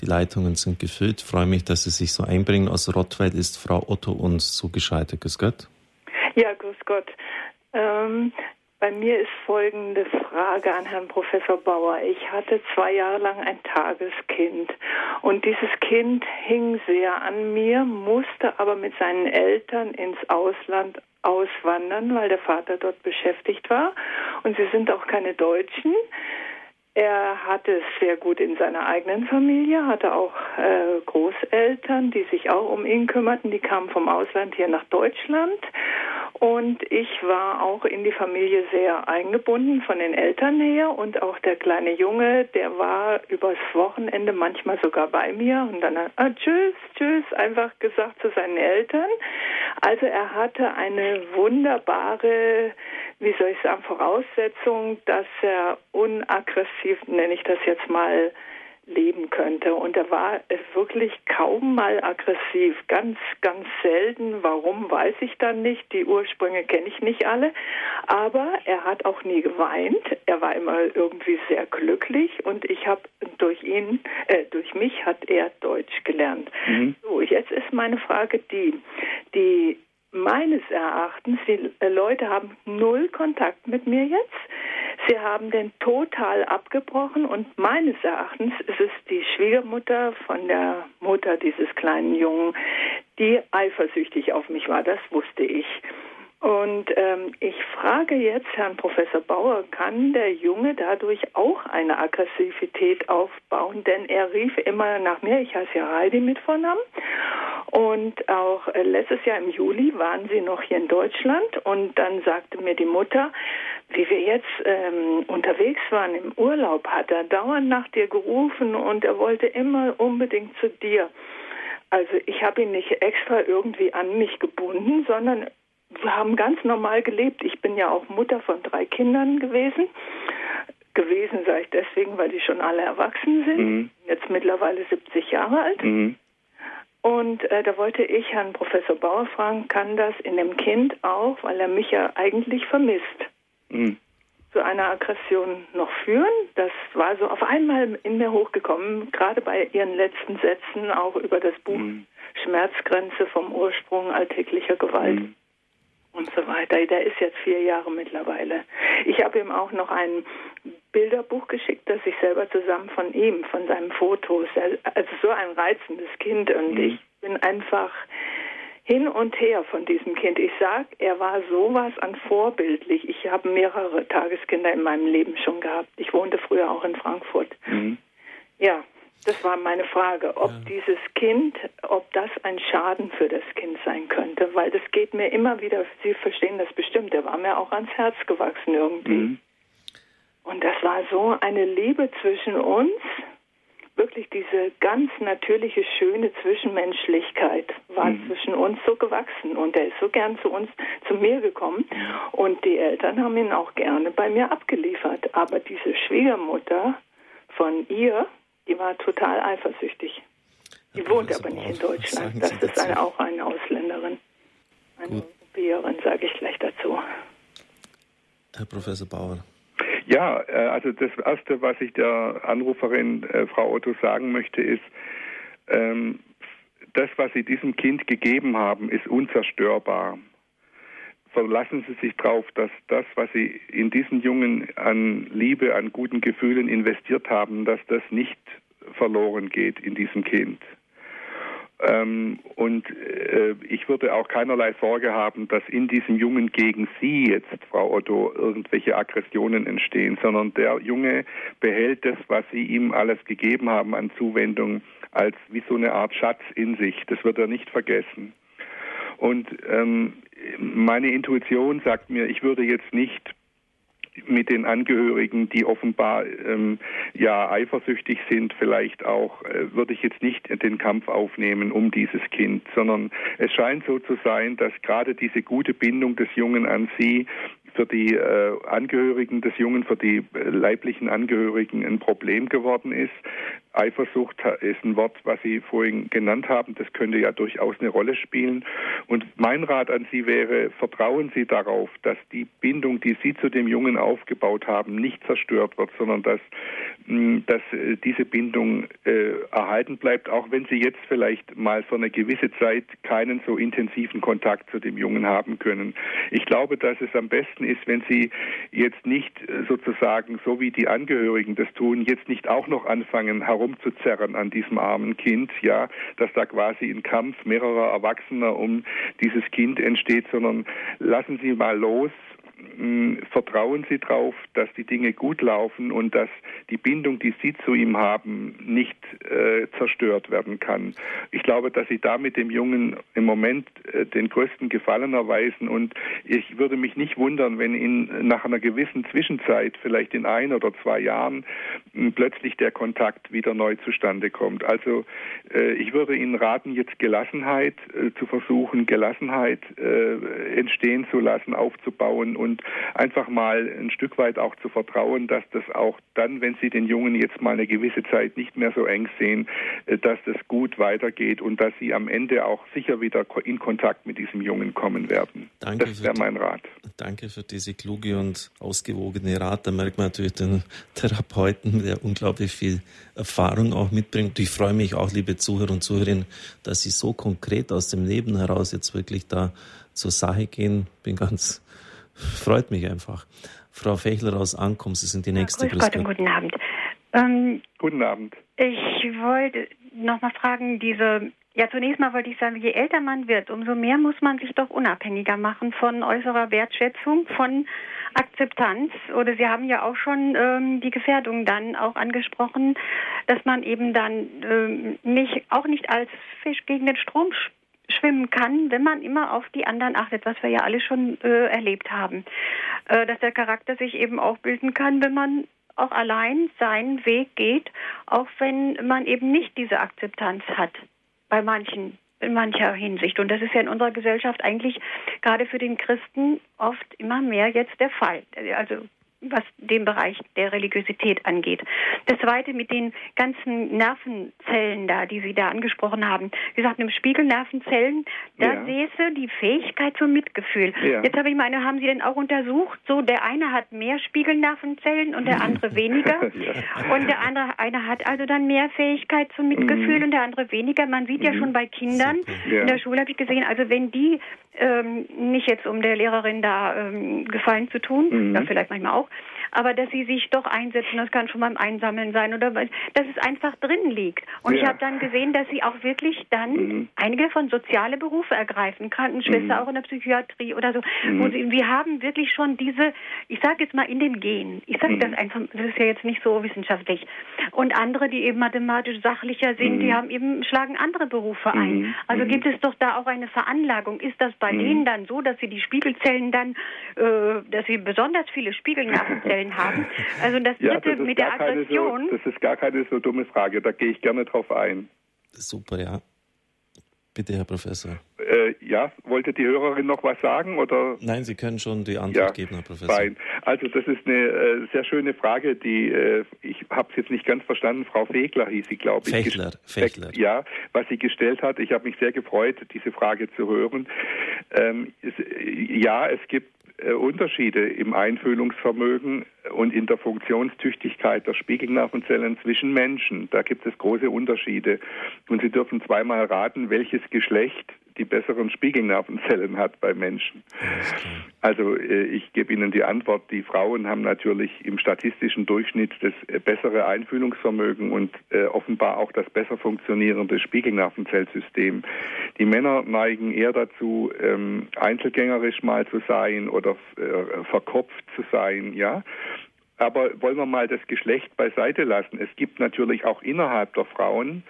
Speaker 1: Die Leitungen sind gefüllt. Ich freue mich, dass Sie sich so einbringen. Aus Rottweil ist Frau Otto uns zugeschaltet. Grüß Gott.
Speaker 4: Ja, grüß Gott. Ähm, bei mir ist folgende Frage an Herrn Professor Bauer. Ich hatte zwei Jahre lang ein Tageskind und dieses Kind hing sehr an mir, musste aber mit seinen Eltern ins Ausland auswandern, weil der Vater dort beschäftigt war. Und sie sind auch keine Deutschen. Er hatte es sehr gut in seiner eigenen Familie, hatte auch äh, Großeltern, die sich auch um ihn kümmerten. Die kamen vom Ausland hier nach Deutschland. Und ich war auch in die Familie sehr eingebunden von den Eltern her. Und auch der kleine Junge, der war übers Wochenende manchmal sogar bei mir. Und dann hat ah, tschüss, tschüss, einfach gesagt zu seinen Eltern. Also er hatte eine wunderbare, wie soll ich sagen, Voraussetzung, dass er unaggressiv, nenne ich das jetzt mal, leben könnte. Und er war wirklich kaum mal aggressiv. Ganz, ganz selten. Warum, weiß ich dann nicht. Die Ursprünge kenne ich nicht alle. Aber er hat auch nie geweint. Er war immer irgendwie sehr glücklich. Und ich habe durch ihn, äh, durch mich hat er Deutsch gelernt. Mhm. So, jetzt ist meine Frage die, die meines Erachtens, die Leute haben null Kontakt mit mir jetzt. Sie haben den total abgebrochen und meines Erachtens ist es die Schwiegermutter von der Mutter dieses kleinen Jungen, die eifersüchtig auf mich war. Das wusste ich. Und ähm, ich frage jetzt Herrn Professor Bauer, kann der Junge dadurch auch eine Aggressivität aufbauen? Denn er rief immer nach mir, ich heiße ja Heidi mit Vornamen. Und auch äh, letztes Jahr im Juli waren sie noch hier in Deutschland und dann sagte mir die Mutter, wie wir jetzt ähm, unterwegs waren im Urlaub, hat er dauernd nach dir gerufen und er wollte immer unbedingt zu dir. Also ich habe ihn nicht extra irgendwie an mich gebunden, sondern wir haben ganz normal gelebt. Ich bin ja auch Mutter von drei Kindern gewesen. Gewesen sage ich deswegen, weil die schon alle erwachsen sind. Mhm. Jetzt mittlerweile 70 Jahre alt. Mhm. Und äh, da wollte ich Herrn Professor Bauer fragen, kann das in dem Kind auch, weil er mich ja eigentlich vermisst, mhm. zu einer Aggression noch führen? Das war so auf einmal in mir hochgekommen, gerade bei Ihren letzten Sätzen auch über das Buch mhm. Schmerzgrenze vom Ursprung alltäglicher Gewalt. Und so weiter. Der ist jetzt vier Jahre mittlerweile. Ich habe ihm auch noch ein Bilderbuch geschickt, das ich selber zusammen von ihm, von seinen Fotos, also so ein reizendes Kind und mhm. ich bin einfach hin und her von diesem Kind. Ich sag, er war sowas an vorbildlich. Ich habe mehrere Tageskinder in meinem Leben schon gehabt. Ich wohnte früher auch in Frankfurt. Mhm. Ja, das war meine Frage, ob ja. dieses Kind, ob das ein Schaden für das Kind sein könnte, weil das geht mir immer wieder, Sie verstehen das bestimmt, der war mir auch ans Herz gewachsen irgendwie. Mhm. Und das war so eine Liebe zwischen uns, wirklich diese ganz natürliche, schöne Zwischenmenschlichkeit war mhm. zwischen uns so gewachsen und er ist so gern zu uns, zu mir gekommen und die Eltern haben ihn auch gerne bei mir abgeliefert. Aber diese Schwiegermutter von ihr, die war total eifersüchtig. Die ja, wohnt aber nicht in Deutschland. Das ist eine, auch eine Ausländerin. Eine Europäerin, sage ich gleich dazu.
Speaker 1: Herr Professor Bauer.
Speaker 2: Ja, äh, also das Erste, was ich der Anruferin äh, Frau Otto sagen möchte, ist, ähm, das, was Sie diesem Kind gegeben haben, ist unzerstörbar. Verlassen Sie sich darauf, dass das, was Sie in diesen Jungen an Liebe, an guten Gefühlen investiert haben, dass das nicht verloren geht in diesem Kind. Ähm, und äh, ich würde auch keinerlei Sorge haben, dass in diesem Jungen gegen Sie jetzt, Frau Otto, irgendwelche Aggressionen entstehen, sondern der Junge behält das, was Sie ihm alles gegeben haben an Zuwendung, als wie so eine Art Schatz in sich. Das wird er nicht vergessen. Und ähm, meine Intuition sagt mir, ich würde jetzt nicht mit den Angehörigen, die offenbar ähm, ja eifersüchtig sind, vielleicht auch, äh, würde ich jetzt nicht den Kampf aufnehmen um dieses Kind, sondern es scheint so zu sein, dass gerade diese gute Bindung des Jungen an sie für die äh, Angehörigen des Jungen, für die äh, leiblichen Angehörigen ein Problem geworden ist. Eifersucht ist ein Wort, was Sie vorhin genannt haben. Das könnte ja durchaus eine Rolle spielen. Und mein Rat an Sie wäre, vertrauen Sie darauf, dass die Bindung, die Sie zu dem Jungen aufgebaut haben, nicht zerstört wird, sondern dass, mh, dass äh, diese Bindung äh, erhalten bleibt, auch wenn Sie jetzt vielleicht mal für eine gewisse Zeit keinen so intensiven Kontakt zu dem Jungen haben können. Ich glaube, dass es am besten ist, wenn Sie jetzt nicht äh, sozusagen, so wie die Angehörigen das tun, jetzt nicht auch noch anfangen, herumzuzerren an diesem armen Kind, ja, dass da quasi ein Kampf mehrerer Erwachsener um dieses Kind entsteht, sondern lassen Sie mal los, vertrauen Sie darauf, dass die Dinge gut laufen und dass die Bindung, die Sie zu ihm haben, nicht äh, zerstört werden kann. Ich glaube, dass Sie da mit dem Jungen im Moment äh, den größten Gefallen erweisen und ich würde mich nicht wundern, wenn in nach einer gewissen Zwischenzeit, vielleicht in ein oder zwei Jahren, plötzlich der Kontakt wieder neu zustande kommt. Also äh, ich würde Ihnen raten, jetzt Gelassenheit äh, zu versuchen, Gelassenheit äh, entstehen zu lassen, aufzubauen und einfach mal ein Stück weit auch zu vertrauen, dass das auch dann, wenn Sie den Jungen jetzt mal eine gewisse Zeit nicht mehr so eng sehen, äh, dass das gut weitergeht und dass Sie am Ende auch sicher wieder in Kontakt mit diesem Jungen kommen werden.
Speaker 1: Danke
Speaker 2: das wäre mein Rat.
Speaker 1: Danke für diese kluge und ausgewogene Rat. Da merkt man natürlich den Therapeuten, der unglaublich viel Erfahrung auch mitbringt. Ich freue mich auch, liebe Zuhörer und Zuhörerinnen, dass Sie so konkret aus dem Leben heraus jetzt wirklich da zur Sache gehen. Bin ganz Freut mich einfach. Frau Fechler aus Ankom, Sie sind die nächste.
Speaker 5: Ja, grüß Gott und guten Abend.
Speaker 2: Ähm, guten Abend.
Speaker 5: Ich wollte noch mal fragen, diese ja, zunächst mal wollte ich sagen, je älter man wird, umso mehr muss man sich doch unabhängiger machen von äußerer Wertschätzung, von Akzeptanz. Oder Sie haben ja auch schon ähm, die Gefährdung dann auch angesprochen, dass man eben dann ähm, nicht, auch nicht als Fisch gegen den Strom schwimmen kann, wenn man immer auf die anderen achtet, was wir ja alle schon äh, erlebt haben. Äh, dass der Charakter sich eben auch bilden kann, wenn man auch allein seinen Weg geht, auch wenn man eben nicht diese Akzeptanz hat bei manchen in mancher Hinsicht. Und das ist ja in unserer Gesellschaft eigentlich gerade für den Christen oft immer mehr jetzt der Fall. Also was den Bereich der Religiosität angeht. Das zweite mit den ganzen Nervenzellen da, die Sie da angesprochen haben. Wie gesagt, im Spiegelnervenzellen, da ja. säße die Fähigkeit zum Mitgefühl. Ja. Jetzt habe ich meine, haben Sie denn auch untersucht, so der eine hat mehr Spiegelnervenzellen und der andere weniger. ja. Und der andere, eine hat also dann mehr Fähigkeit zum Mitgefühl mhm. und der andere weniger. Man sieht mhm. ja schon bei Kindern, in der Schule habe ich gesehen, also wenn die ähm, nicht jetzt um der Lehrerin da ähm, Gefallen zu tun, mhm. ja vielleicht manchmal auch, aber dass sie sich doch einsetzen, das kann schon beim Einsammeln sein oder dass es einfach drin liegt. Und ja. ich habe dann gesehen, dass sie auch wirklich dann mhm. einige von soziale Berufe ergreifen, Krankenschwester mhm. auch in der Psychiatrie oder so. Mhm. Sie, wir haben wirklich schon diese, ich sage jetzt mal in den Genen. Ich sage das mhm. einfach, das ist ja jetzt nicht so wissenschaftlich. Und andere, die eben mathematisch sachlicher sind, die mhm. haben eben schlagen andere Berufe ein. Mhm. Also gibt es doch da auch eine Veranlagung. Ist das bei denen dann so, dass sie die Spiegelzellen dann, äh, dass sie besonders viele Spiegelnervenzellen Stellen haben. Also das
Speaker 2: ja, dritte das mit der Aggression. So, das ist gar keine so dumme Frage, da gehe ich gerne drauf ein.
Speaker 1: Super, ja. Bitte, Herr Professor.
Speaker 2: Äh, ja, wollte die Hörerin noch was sagen? Oder?
Speaker 1: Nein, Sie können schon die Antwort ja, geben, Herr Professor.
Speaker 2: Fein. Also das ist eine äh, sehr schöne Frage, die äh, ich habe es jetzt nicht ganz verstanden. Frau Fegler hieß sie, glaube ich.
Speaker 1: Fechler, Fechler.
Speaker 2: Ja, was sie gestellt hat. Ich habe mich sehr gefreut, diese Frage zu hören. Ähm, es, ja, es gibt Unterschiede im Einfühlungsvermögen und in der Funktionstüchtigkeit der Spiegelnervenzellen zwischen Menschen. Da gibt es große Unterschiede. Und Sie dürfen zweimal raten, welches Geschlecht die besseren Spiegelnervenzellen hat bei Menschen. Also äh, ich gebe Ihnen die Antwort, die Frauen haben natürlich im statistischen Durchschnitt das äh, bessere Einfühlungsvermögen und äh, offenbar auch das besser funktionierende Spiegelnervenzellsystem. Die Männer neigen eher dazu, ähm, einzelgängerisch mal zu sein oder verkopft zu sein, ja. Aber wollen wir mal das Geschlecht beiseite lassen. Es gibt natürlich auch innerhalb der Frauen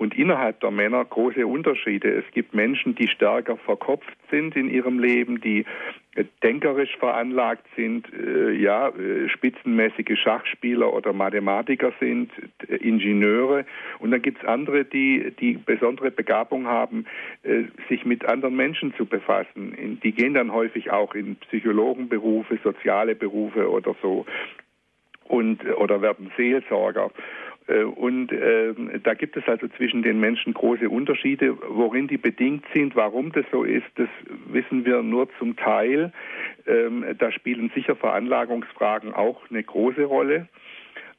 Speaker 2: und innerhalb der Männer große Unterschiede. Es gibt Menschen, die stärker verkopft sind in ihrem Leben, die äh, denkerisch veranlagt sind, äh, ja, äh, spitzenmäßige Schachspieler oder Mathematiker sind, äh, Ingenieure. Und dann gibt es andere, die die besondere Begabung haben, äh, sich mit anderen Menschen zu befassen. In, die gehen dann häufig auch in Psychologenberufe, soziale Berufe oder so und oder werden Seelsorger. Äh, und äh, da gibt es also zwischen den Menschen große Unterschiede. Worin die bedingt sind, warum das so ist, das wissen wir nur zum Teil. Ähm, da spielen sicher Veranlagungsfragen auch eine große Rolle.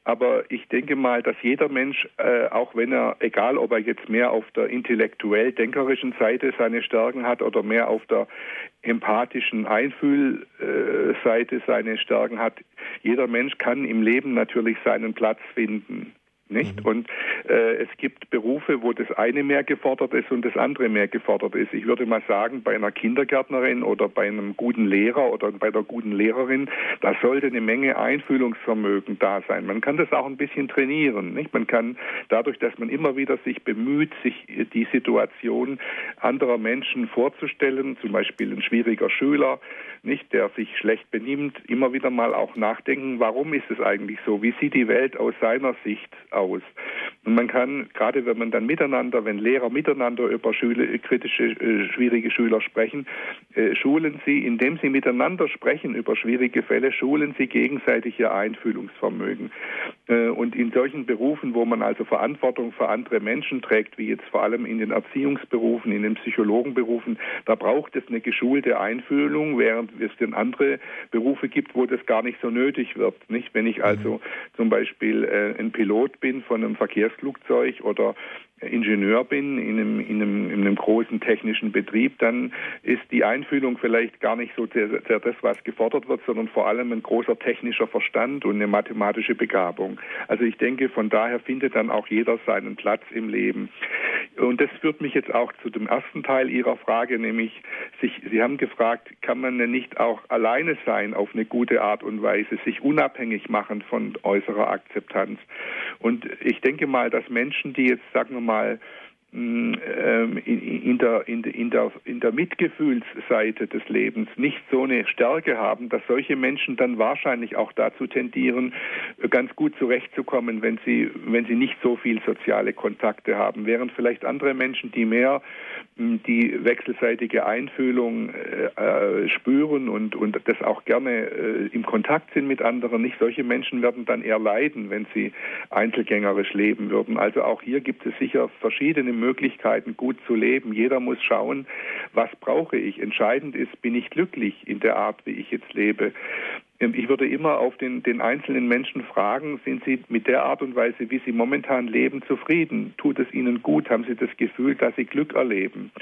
Speaker 2: Aber ich denke mal, dass jeder Mensch, äh, auch wenn er, egal ob er jetzt mehr auf der intellektuell-denkerischen Seite seine Stärken hat oder mehr auf der empathischen Einfühlseite seine Stärken hat, jeder Mensch kann im Leben natürlich seinen Platz finden nicht? Mhm. Und äh, es gibt Berufe, wo das eine mehr gefordert ist und das andere mehr gefordert ist. Ich würde mal sagen, bei einer Kindergärtnerin oder bei einem guten Lehrer oder bei der guten Lehrerin, da sollte eine Menge Einfühlungsvermögen da sein. Man kann das auch ein bisschen trainieren, nicht? Man kann dadurch, dass man immer wieder sich bemüht, sich die Situation anderer Menschen vorzustellen, zum Beispiel ein schwieriger Schüler, nicht, der sich schlecht benimmt, immer wieder mal auch nachdenken, warum ist es eigentlich so? Wie sieht die Welt aus seiner Sicht aus? Und man kann, gerade wenn man dann miteinander, wenn Lehrer miteinander über Schüler, kritische, äh, schwierige Schüler sprechen, äh, schulen sie, indem sie miteinander sprechen über schwierige Fälle, schulen sie gegenseitig ihr Einfühlungsvermögen. Äh, und in solchen Berufen, wo man also Verantwortung für andere Menschen trägt, wie jetzt vor allem in den Erziehungsberufen, in den Psychologenberufen, da braucht es eine geschulte Einfühlung, während es denn andere Berufe gibt, wo das gar nicht so nötig wird. Nicht, wenn ich also mhm. zum Beispiel ein Pilot bin von einem Verkehrsflugzeug oder Ingenieur bin in einem, in, einem, in einem großen technischen Betrieb, dann ist die Einfühlung vielleicht gar nicht so sehr, sehr das, was gefordert wird, sondern vor allem ein großer technischer Verstand und eine mathematische Begabung. Also ich denke, von daher findet dann auch jeder seinen Platz im Leben. Und das führt mich jetzt auch zu dem ersten Teil Ihrer Frage, nämlich sich, Sie haben gefragt, kann man denn nicht auch alleine sein auf eine gute Art und Weise, sich unabhängig machen von äußerer Akzeptanz? Und ich denke mal, dass Menschen, die jetzt, sagen wir mal, ähm, in, der, in, der, in der Mitgefühlsseite des Lebens nicht so eine Stärke haben, dass solche Menschen dann wahrscheinlich auch dazu tendieren, ganz gut zurechtzukommen, wenn sie, wenn sie nicht so viel soziale Kontakte haben. Während vielleicht andere Menschen, die mehr die wechselseitige Einfühlung äh, äh, spüren und, und das auch gerne äh, im Kontakt sind mit anderen. Nicht solche Menschen werden dann eher leiden, wenn sie einzelgängerisch leben würden. Also auch hier gibt es sicher verschiedene Möglichkeiten, gut zu leben. Jeder muss schauen, was brauche ich. Entscheidend ist, bin ich glücklich in der Art, wie ich jetzt lebe. Ich würde immer auf den, den einzelnen Menschen fragen, sind Sie mit der Art und Weise, wie Sie momentan leben, zufrieden? Tut es Ihnen gut? Haben Sie das Gefühl, dass Sie Glück erleben?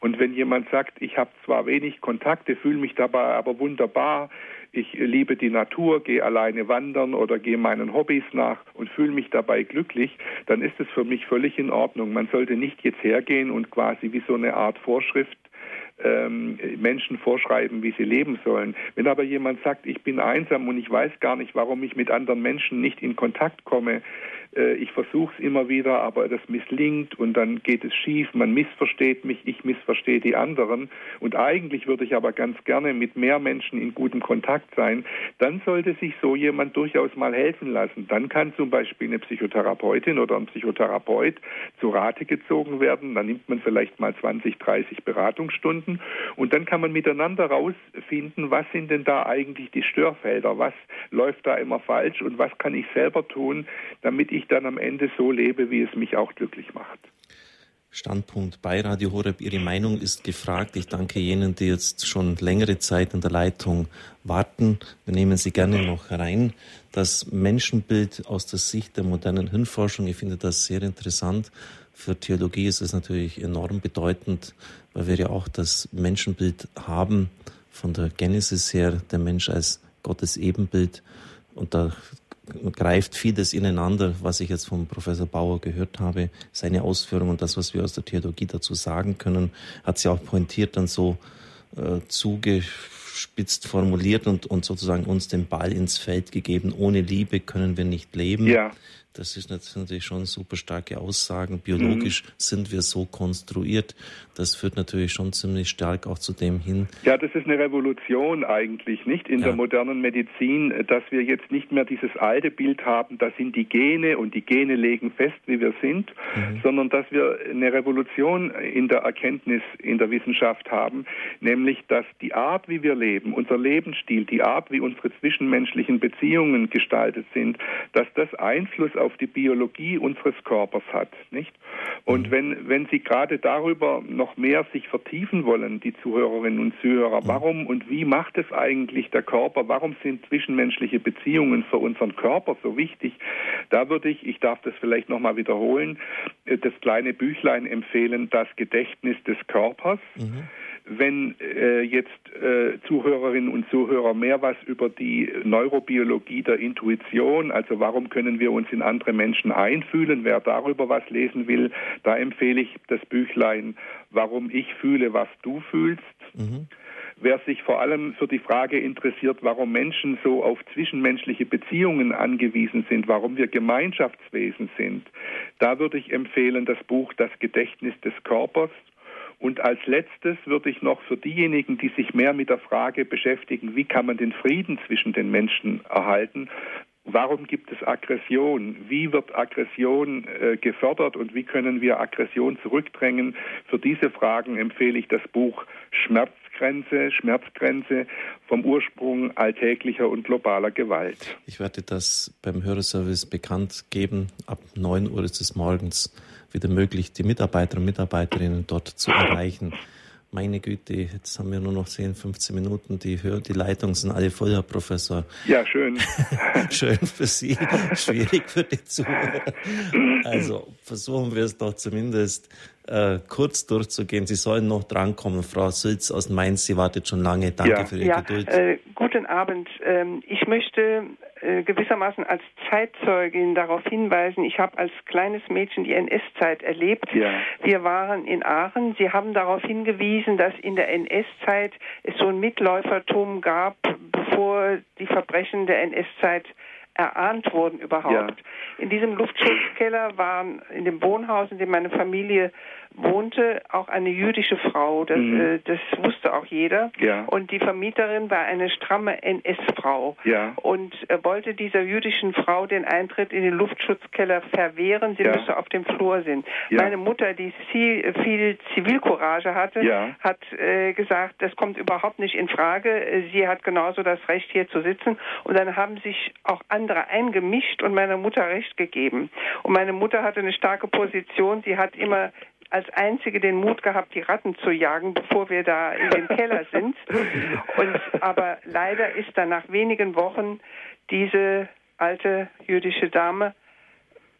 Speaker 2: Und wenn jemand sagt, ich habe zwar wenig Kontakte, fühle mich dabei aber wunderbar, ich liebe die Natur, gehe alleine wandern oder gehe meinen Hobbys nach und fühle mich dabei glücklich, dann ist es für mich völlig in Ordnung. Man sollte nicht jetzt hergehen und quasi wie so eine Art Vorschrift ähm, Menschen vorschreiben, wie sie leben sollen. Wenn aber jemand sagt, ich bin einsam und ich weiß gar nicht, warum ich mit anderen Menschen nicht in Kontakt komme, äh, ich versuche es immer wieder, aber das misslingt und dann geht es schief, man missversteht mich, ich missverstehe die anderen. Und eigentlich würde ich aber ganz gerne mit mehr Menschen in gutem Kontakt sein, dann sollte sich so jemand durchaus mal helfen lassen. Dann kann zum Beispiel eine Psychotherapeutin oder ein Psychotherapeut zu Rate gezogen werden, dann nimmt man vielleicht mal 20, 30 Beratungsstunden. Und dann kann man miteinander rausfinden, was sind denn da eigentlich die Störfelder, was läuft da immer falsch? Und was kann ich selber tun, damit ich ich dann am Ende so lebe, wie es mich auch glücklich macht.
Speaker 1: Standpunkt bei Radio Horeb. Ihre Meinung ist gefragt. Ich danke jenen, die jetzt schon längere Zeit in der Leitung warten. Wir nehmen Sie gerne noch rein. Das Menschenbild aus der Sicht der modernen Hirnforschung, ich finde das sehr interessant. Für Theologie ist es natürlich enorm bedeutend, weil wir ja auch das Menschenbild haben von der Genesis her, der Mensch als Gottes Ebenbild. Und da greift vieles ineinander, was ich jetzt vom Professor Bauer gehört habe. Seine Ausführungen und das, was wir aus der Theologie dazu sagen können, hat sie auch pointiert dann so äh, zuge überspitzt formuliert und, und sozusagen uns den Ball ins Feld gegeben. Ohne Liebe können wir nicht leben.
Speaker 2: Ja.
Speaker 1: Das ist natürlich schon super starke Aussagen. Biologisch mhm. sind wir so konstruiert. Das führt natürlich schon ziemlich stark auch zu dem hin.
Speaker 2: Ja, das ist eine Revolution eigentlich, nicht in ja. der modernen Medizin, dass wir jetzt nicht mehr dieses alte Bild haben, da sind die Gene und die Gene legen fest, wie wir sind, mhm. sondern dass wir eine Revolution in der Erkenntnis in der Wissenschaft haben, nämlich dass die Art, wie wir leben, unser Lebensstil, die Art, wie unsere zwischenmenschlichen Beziehungen gestaltet sind, dass das Einfluss auf die Biologie unseres Körpers hat, nicht? Und mhm. wenn, wenn Sie gerade darüber noch mehr sich vertiefen wollen, die Zuhörerinnen und Zuhörer, mhm. warum und wie macht es eigentlich der Körper? Warum sind zwischenmenschliche Beziehungen für unseren Körper so wichtig? Da würde ich, ich darf das vielleicht nochmal wiederholen, äh, das kleine Büchlein empfehlen, das Gedächtnis des Körpers. Mhm wenn äh, jetzt äh, Zuhörerinnen und Zuhörer mehr was über die Neurobiologie der Intuition, also warum können wir uns in andere Menschen einfühlen, wer darüber was lesen will, da empfehle ich das Büchlein Warum ich fühle, was du fühlst. Mhm. Wer sich vor allem für die Frage interessiert, warum Menschen so auf zwischenmenschliche Beziehungen angewiesen sind, warum wir Gemeinschaftswesen sind, da würde ich empfehlen das Buch Das Gedächtnis des Körpers und als letztes würde ich noch für diejenigen, die sich mehr mit der Frage beschäftigen, wie kann man den Frieden zwischen den Menschen erhalten, Warum gibt es Aggression? Wie wird Aggression äh, gefördert und wie können wir Aggression zurückdrängen? Für diese Fragen empfehle ich das Buch Schmerzgrenze, Schmerzgrenze vom Ursprung alltäglicher und globaler Gewalt.
Speaker 1: Ich werde das beim Hörerservice bekannt geben. Ab 9 Uhr ist es morgens wieder möglich, die Mitarbeiter und Mitarbeiterinnen dort zu erreichen. Meine Güte, jetzt haben wir nur noch 10, 15 Minuten. Die, Hör die Leitungen sind alle voll, Herr Professor.
Speaker 2: Ja, schön.
Speaker 1: schön für Sie, schwierig für die Zuhörer. Also versuchen wir es doch zumindest äh, kurz durchzugehen. Sie sollen noch drankommen. Frau Sülz aus Mainz, sie wartet schon lange. Danke ja. für Ihre ja, Geduld.
Speaker 6: Äh, guten Abend. Ähm, ich möchte äh, gewissermaßen als Zeitzeugin darauf hinweisen, ich habe als kleines Mädchen die NS-Zeit erlebt. Ja. Wir waren in Aachen. Sie haben darauf hingewiesen, dass in der NS-Zeit es so ein Mitläufertum gab, bevor die Verbrechen der NS-Zeit erahnt wurden überhaupt. Ja. In diesem Luftschutzkeller waren in dem Wohnhaus, in dem meine Familie wohnte auch eine jüdische Frau. Das, mhm. äh, das wusste auch jeder. Ja. Und die Vermieterin war eine stramme NS-Frau ja. und äh, wollte dieser jüdischen Frau den Eintritt in den Luftschutzkeller verwehren. Sie ja. müsse auf dem Flur sind. Meine Mutter, die viel, viel Zivilcourage hatte, hat äh, gesagt, das kommt überhaupt nicht in Frage. Sie hat genauso das Recht, hier zu sitzen. Und dann haben sich auch andere eingemischt und meiner Mutter Recht gegeben. Und meine Mutter hatte eine starke Position. Sie hat immer als einzige den Mut gehabt, die Ratten zu jagen, bevor wir da in den Keller sind. Und, aber leider ist dann nach wenigen Wochen diese alte jüdische Dame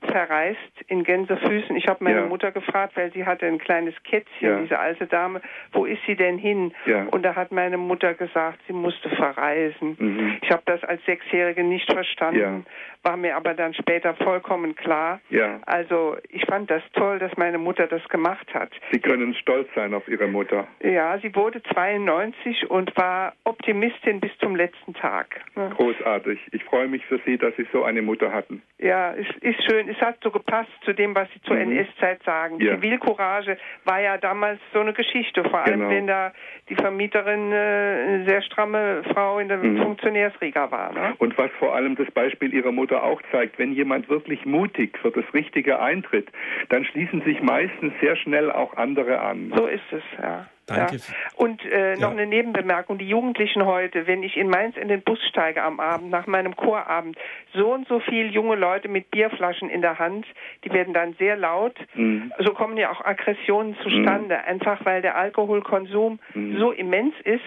Speaker 6: verreist in Gänsefüßen. Ich habe meine ja. Mutter gefragt, weil sie hatte ein kleines Kätzchen, ja. diese alte Dame, wo ist sie denn hin? Ja. Und da hat meine Mutter gesagt, sie musste verreisen. Mhm. Ich habe das als Sechsjährige nicht verstanden, war mir aber dann später vollkommen klar. Also ich fand das toll, dass meine Mutter das gemacht hat.
Speaker 2: Sie können stolz sein auf Ihre Mutter.
Speaker 6: Ja, sie wurde 92 und war Optimistin bis zum letzten Tag.
Speaker 2: Großartig. Ich freue mich für Sie, dass Sie so eine Mutter hatten.
Speaker 6: Ja, es ist schön. Es hat so gepasst zu dem, was Sie zur mhm. NS-Zeit sagen. Ja. Zivilcourage war ja damals so eine Geschichte, vor allem genau. wenn da die Vermieterin äh, eine sehr stramme Frau in der mhm. Funktionärsriga war. Ne?
Speaker 2: Und was vor allem das Beispiel Ihrer Mutter Mutter auch zeigt, wenn jemand wirklich mutig für das Richtige eintritt, dann schließen sich meistens sehr schnell auch andere an.
Speaker 6: So ist es, ja. Danke. Ja. Und äh, noch ja. eine Nebenbemerkung, die Jugendlichen heute, wenn ich in Mainz in den Bus steige am Abend, nach meinem Chorabend, so und so viele junge Leute mit Bierflaschen in der Hand, die werden dann sehr laut. Mhm. So kommen ja auch Aggressionen zustande, mhm. einfach weil der Alkoholkonsum mhm. so immens ist,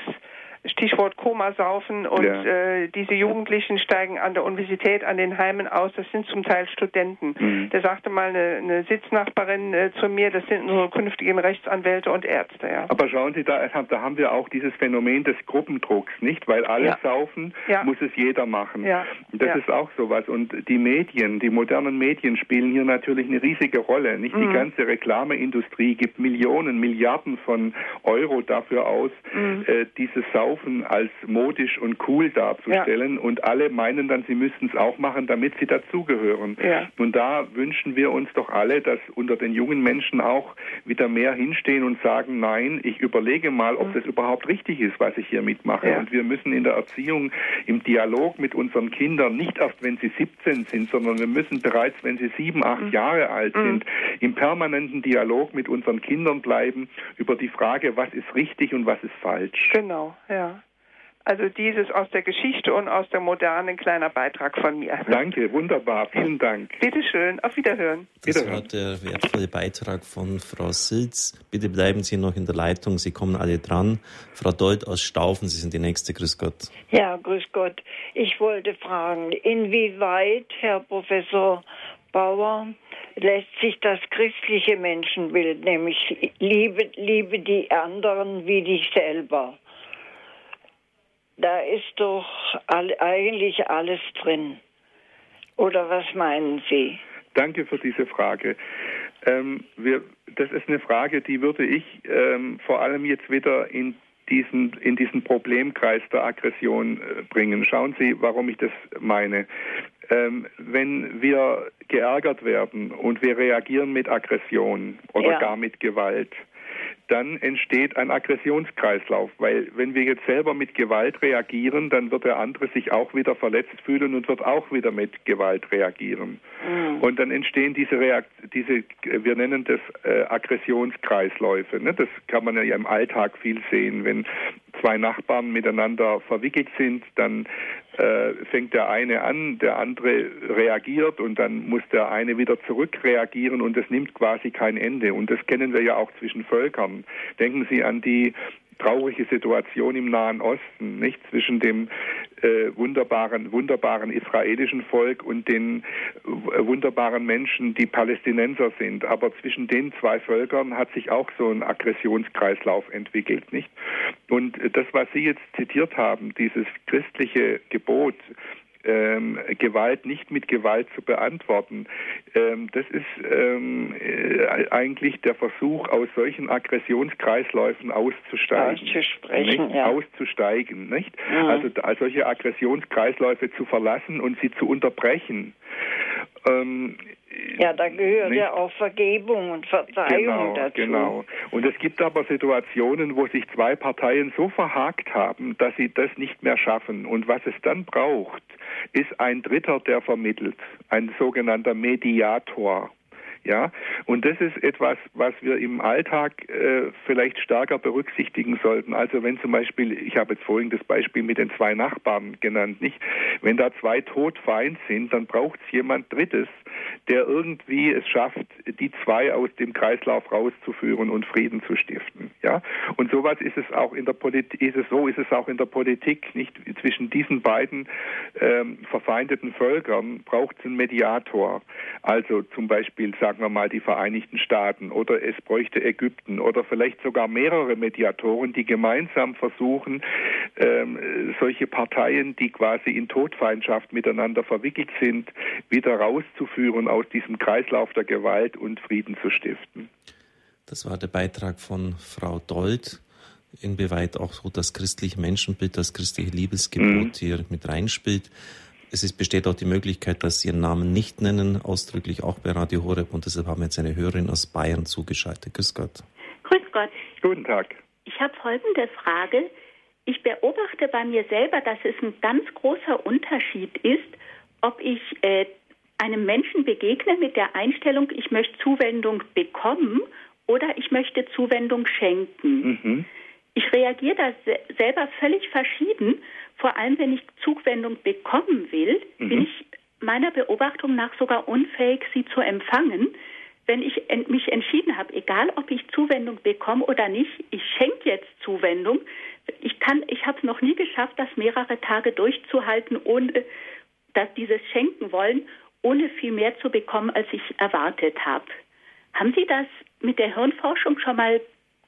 Speaker 6: Stichwort Komasaufen und ja. äh, diese Jugendlichen steigen an der Universität, an den Heimen aus. Das sind zum Teil Studenten. Mhm. Da sagte mal eine, eine Sitznachbarin äh, zu mir, das sind unsere künftigen Rechtsanwälte und Ärzte. Ja.
Speaker 2: Aber schauen Sie, da, da haben wir auch dieses Phänomen des Gruppendrucks, nicht? Weil alle ja. saufen, ja. muss es jeder machen. Ja. Das ist auch sowas. Und die Medien, die modernen Medien spielen hier natürlich eine riesige Rolle. Nicht mhm. die ganze Reklameindustrie gibt Millionen, Milliarden von Euro dafür aus, mhm. äh, dieses Saufen Saufen als modisch und cool darzustellen ja. und alle meinen dann, sie müssten es auch machen, damit sie dazugehören. Ja. Und da wünschen wir uns doch alle, dass unter den jungen Menschen auch wieder mehr hinstehen und sagen, nein, ich überlege mal, ob mhm. das überhaupt richtig ist, was ich hier mitmache. Ja. Und wir müssen in der Erziehung, im Dialog mit unseren Kindern, nicht erst wenn sie 17 sind, sondern wir müssen bereits, wenn sie sieben, acht mhm. Jahre alt mhm. sind, im permanenten Dialog mit unseren Kindern bleiben über die Frage, was ist richtig und was ist falsch.
Speaker 6: Genau, ja. Also dieses aus der Geschichte und aus der Moderne, kleiner Beitrag von mir.
Speaker 2: Danke, wunderbar, vielen Dank.
Speaker 6: Bitte schön, auf Wiederhören.
Speaker 1: Das
Speaker 6: Wiederhören.
Speaker 1: war der wertvolle Beitrag von Frau Silz. Bitte bleiben Sie noch in der Leitung, Sie kommen alle dran. Frau Deut aus Staufen, Sie sind die Nächste, grüß Gott.
Speaker 7: Ja, grüß Gott. Ich wollte fragen, inwieweit, Herr Professor Bauer, lässt sich das christliche Menschenbild, nämlich liebe, liebe die anderen wie dich selber, da ist doch all, eigentlich alles drin. Oder was meinen Sie?
Speaker 2: Danke für diese Frage. Ähm, wir, das ist eine Frage, die würde ich ähm, vor allem jetzt wieder in diesen, in diesen Problemkreis der Aggression äh, bringen. Schauen Sie, warum ich das meine. Ähm, wenn wir geärgert werden und wir reagieren mit Aggression oder ja. gar mit Gewalt, dann entsteht ein Aggressionskreislauf, weil wenn wir jetzt selber mit Gewalt reagieren, dann wird der andere sich auch wieder verletzt fühlen und wird auch wieder mit Gewalt reagieren. Mhm. Und dann entstehen diese, Reakt diese wir nennen das äh, Aggressionskreisläufe. Ne? Das kann man ja im Alltag viel sehen. Wenn zwei Nachbarn miteinander verwickelt sind, dann äh, fängt der eine an, der andere reagiert und dann muss der eine wieder zurückreagieren und es nimmt quasi kein Ende. Und das kennen wir ja auch zwischen Völkern. Denken Sie an die traurige Situation im Nahen Osten, nicht zwischen dem äh, wunderbaren, wunderbaren israelischen Volk und den äh, wunderbaren Menschen, die Palästinenser sind. Aber zwischen den zwei Völkern hat sich auch so ein Aggressionskreislauf entwickelt, nicht? Und das, was Sie jetzt zitiert haben, dieses christliche Gebot, ähm, Gewalt nicht mit Gewalt zu beantworten. Ähm, das ist ähm, äh, eigentlich der Versuch, aus solchen Aggressionskreisläufen auszusteigen.
Speaker 7: Auszusprechen,
Speaker 2: nicht? Ja. Auszusteigen, nicht? Mhm. Also, also solche Aggressionskreisläufe zu verlassen und sie zu unterbrechen.
Speaker 7: Ähm, ja, da gehört nicht? ja auch Vergebung und Verzeihung
Speaker 2: genau,
Speaker 7: dazu.
Speaker 2: Genau. Und es gibt aber Situationen, wo sich zwei Parteien so verhakt haben, dass sie das nicht mehr schaffen. Und was es dann braucht, ist ein Dritter, der vermittelt, ein sogenannter Mediator. Ja, und das ist etwas, was wir im Alltag äh, vielleicht stärker berücksichtigen sollten. Also wenn zum Beispiel, ich habe jetzt vorhin das Beispiel mit den zwei Nachbarn genannt, nicht? Wenn da zwei todfeind sind, dann braucht es jemand Drittes, der irgendwie es schafft, die zwei aus dem Kreislauf rauszuführen und Frieden zu stiften. Ja, und sowas ist es auch in der Politik, ist es so, ist es auch in der Politik, nicht? Zwischen diesen beiden ähm, verfeindeten Völkern braucht es einen Mediator. Also zum Beispiel sagen sagen wir mal, die Vereinigten Staaten oder es bräuchte Ägypten oder vielleicht sogar mehrere Mediatoren, die gemeinsam versuchen, ähm, solche Parteien, die quasi in Todfeindschaft miteinander verwickelt sind, wieder rauszuführen aus diesem Kreislauf der Gewalt und Frieden zu stiften.
Speaker 1: Das war der Beitrag von Frau Dold inwieweit auch so das christliche Menschenbild, das christliche Liebesgebot mhm. hier mit reinspielt. Es ist, besteht auch die Möglichkeit, dass Sie Ihren Namen nicht nennen, ausdrücklich auch bei Radio Horeb. Und deshalb haben wir jetzt eine Hörerin aus Bayern zugeschaltet. Grüß Gott.
Speaker 8: Grüß Gott.
Speaker 2: Guten Tag.
Speaker 8: Ich habe folgende Frage. Ich beobachte bei mir selber, dass es ein ganz großer Unterschied ist, ob ich äh, einem Menschen begegne mit der Einstellung, ich möchte Zuwendung bekommen oder ich möchte Zuwendung schenken. Mhm. Ich reagiere da selber völlig verschieden vor allem wenn ich Zuwendung bekommen will, mhm. bin ich meiner Beobachtung nach sogar unfähig, sie zu empfangen. Wenn ich mich entschieden habe, egal ob ich Zuwendung bekomme oder nicht, ich schenke jetzt Zuwendung. Ich kann, ich habe es noch nie geschafft, das mehrere Tage durchzuhalten, ohne dass dieses Schenken wollen, ohne viel mehr zu bekommen, als ich erwartet habe. Haben Sie das mit der Hirnforschung schon mal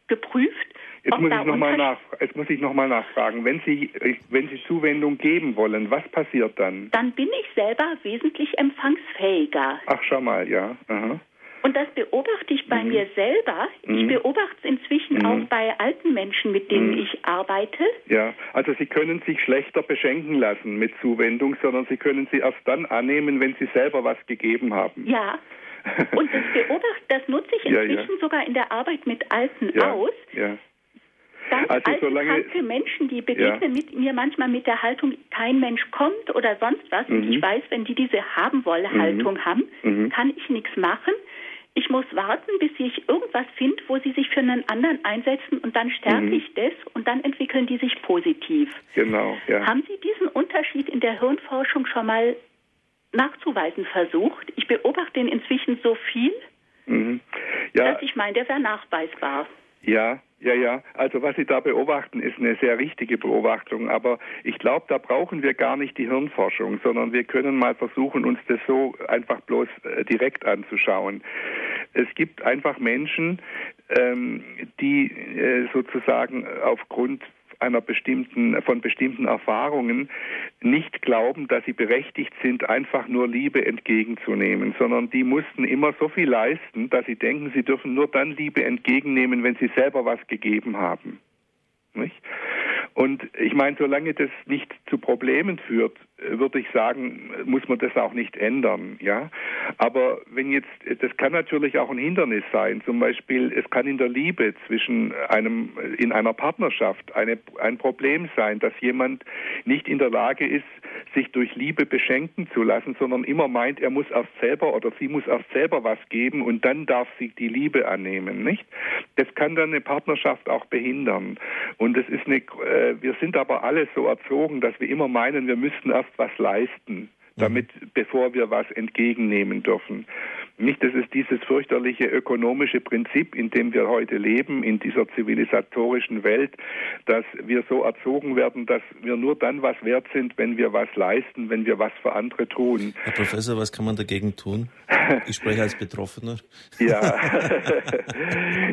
Speaker 8: geprüft?
Speaker 2: Jetzt muss, ich noch mal nach, jetzt muss ich nochmal nachfragen. Wenn Sie, wenn Sie Zuwendung geben wollen, was passiert dann?
Speaker 8: Dann bin ich selber wesentlich empfangsfähiger.
Speaker 2: Ach, schau mal, ja. Aha.
Speaker 8: Und das beobachte ich bei mhm. mir selber. Ich mhm. beobachte es inzwischen mhm. auch bei alten Menschen, mit denen mhm. ich arbeite.
Speaker 2: Ja, also Sie können sich schlechter beschenken lassen mit Zuwendung, sondern Sie können sie erst dann annehmen, wenn Sie selber was gegeben haben.
Speaker 8: Ja. Und das beobachte, das nutze ich inzwischen ja, ja. sogar in der Arbeit mit Alten ja, aus. Ja. Ganz also alte, solange, kranke Menschen, die begegnen mit mir manchmal mit der Haltung, kein Mensch kommt oder sonst was. Mhm. Und ich weiß, wenn die diese Haben-Wolle-Haltung mhm. haben, mhm. kann ich nichts machen. Ich muss warten, bis ich irgendwas finde, wo sie sich für einen anderen einsetzen und dann stärke mhm. ich das und dann entwickeln die sich positiv.
Speaker 2: Genau, ja.
Speaker 8: Haben Sie diesen Unterschied in der Hirnforschung schon mal nachzuweisen versucht? Ich beobachte ihn inzwischen so viel, mhm. ja. dass ich meine, der wäre nachweisbar.
Speaker 2: Ja, ja, ja. Also was Sie da beobachten, ist eine sehr richtige Beobachtung. Aber ich glaube, da brauchen wir gar nicht die Hirnforschung, sondern wir können mal versuchen, uns das so einfach bloß äh, direkt anzuschauen. Es gibt einfach Menschen, ähm, die äh, sozusagen aufgrund einer bestimmten, von bestimmten Erfahrungen nicht glauben, dass sie berechtigt sind, einfach nur Liebe entgegenzunehmen, sondern die mussten immer so viel leisten, dass sie denken, sie dürfen nur dann Liebe entgegennehmen, wenn sie selber was gegeben haben. Nicht? Und ich meine, solange das nicht zu Problemen führt, würde ich sagen, muss man das auch nicht ändern, ja. Aber wenn jetzt, das kann natürlich auch ein Hindernis sein. Zum Beispiel, es kann in der Liebe zwischen einem, in einer Partnerschaft eine, ein Problem sein, dass jemand nicht in der Lage ist, sich durch Liebe beschenken zu lassen, sondern immer meint, er muss erst selber oder sie muss erst selber was geben und dann darf sie die Liebe annehmen, nicht? Das kann dann eine Partnerschaft auch behindern. Und es ist eine, äh, wir sind aber alle so erzogen, dass wir immer meinen, wir müssten erst was leisten, damit, mhm. bevor wir was entgegennehmen dürfen. Nicht, das ist dieses fürchterliche ökonomische Prinzip, in dem wir heute leben, in dieser zivilisatorischen Welt, dass wir so erzogen werden, dass wir nur dann was wert sind, wenn wir was leisten, wenn wir was für andere tun.
Speaker 1: Herr Professor, was kann man dagegen tun? Ich spreche als Betroffener.
Speaker 2: ja,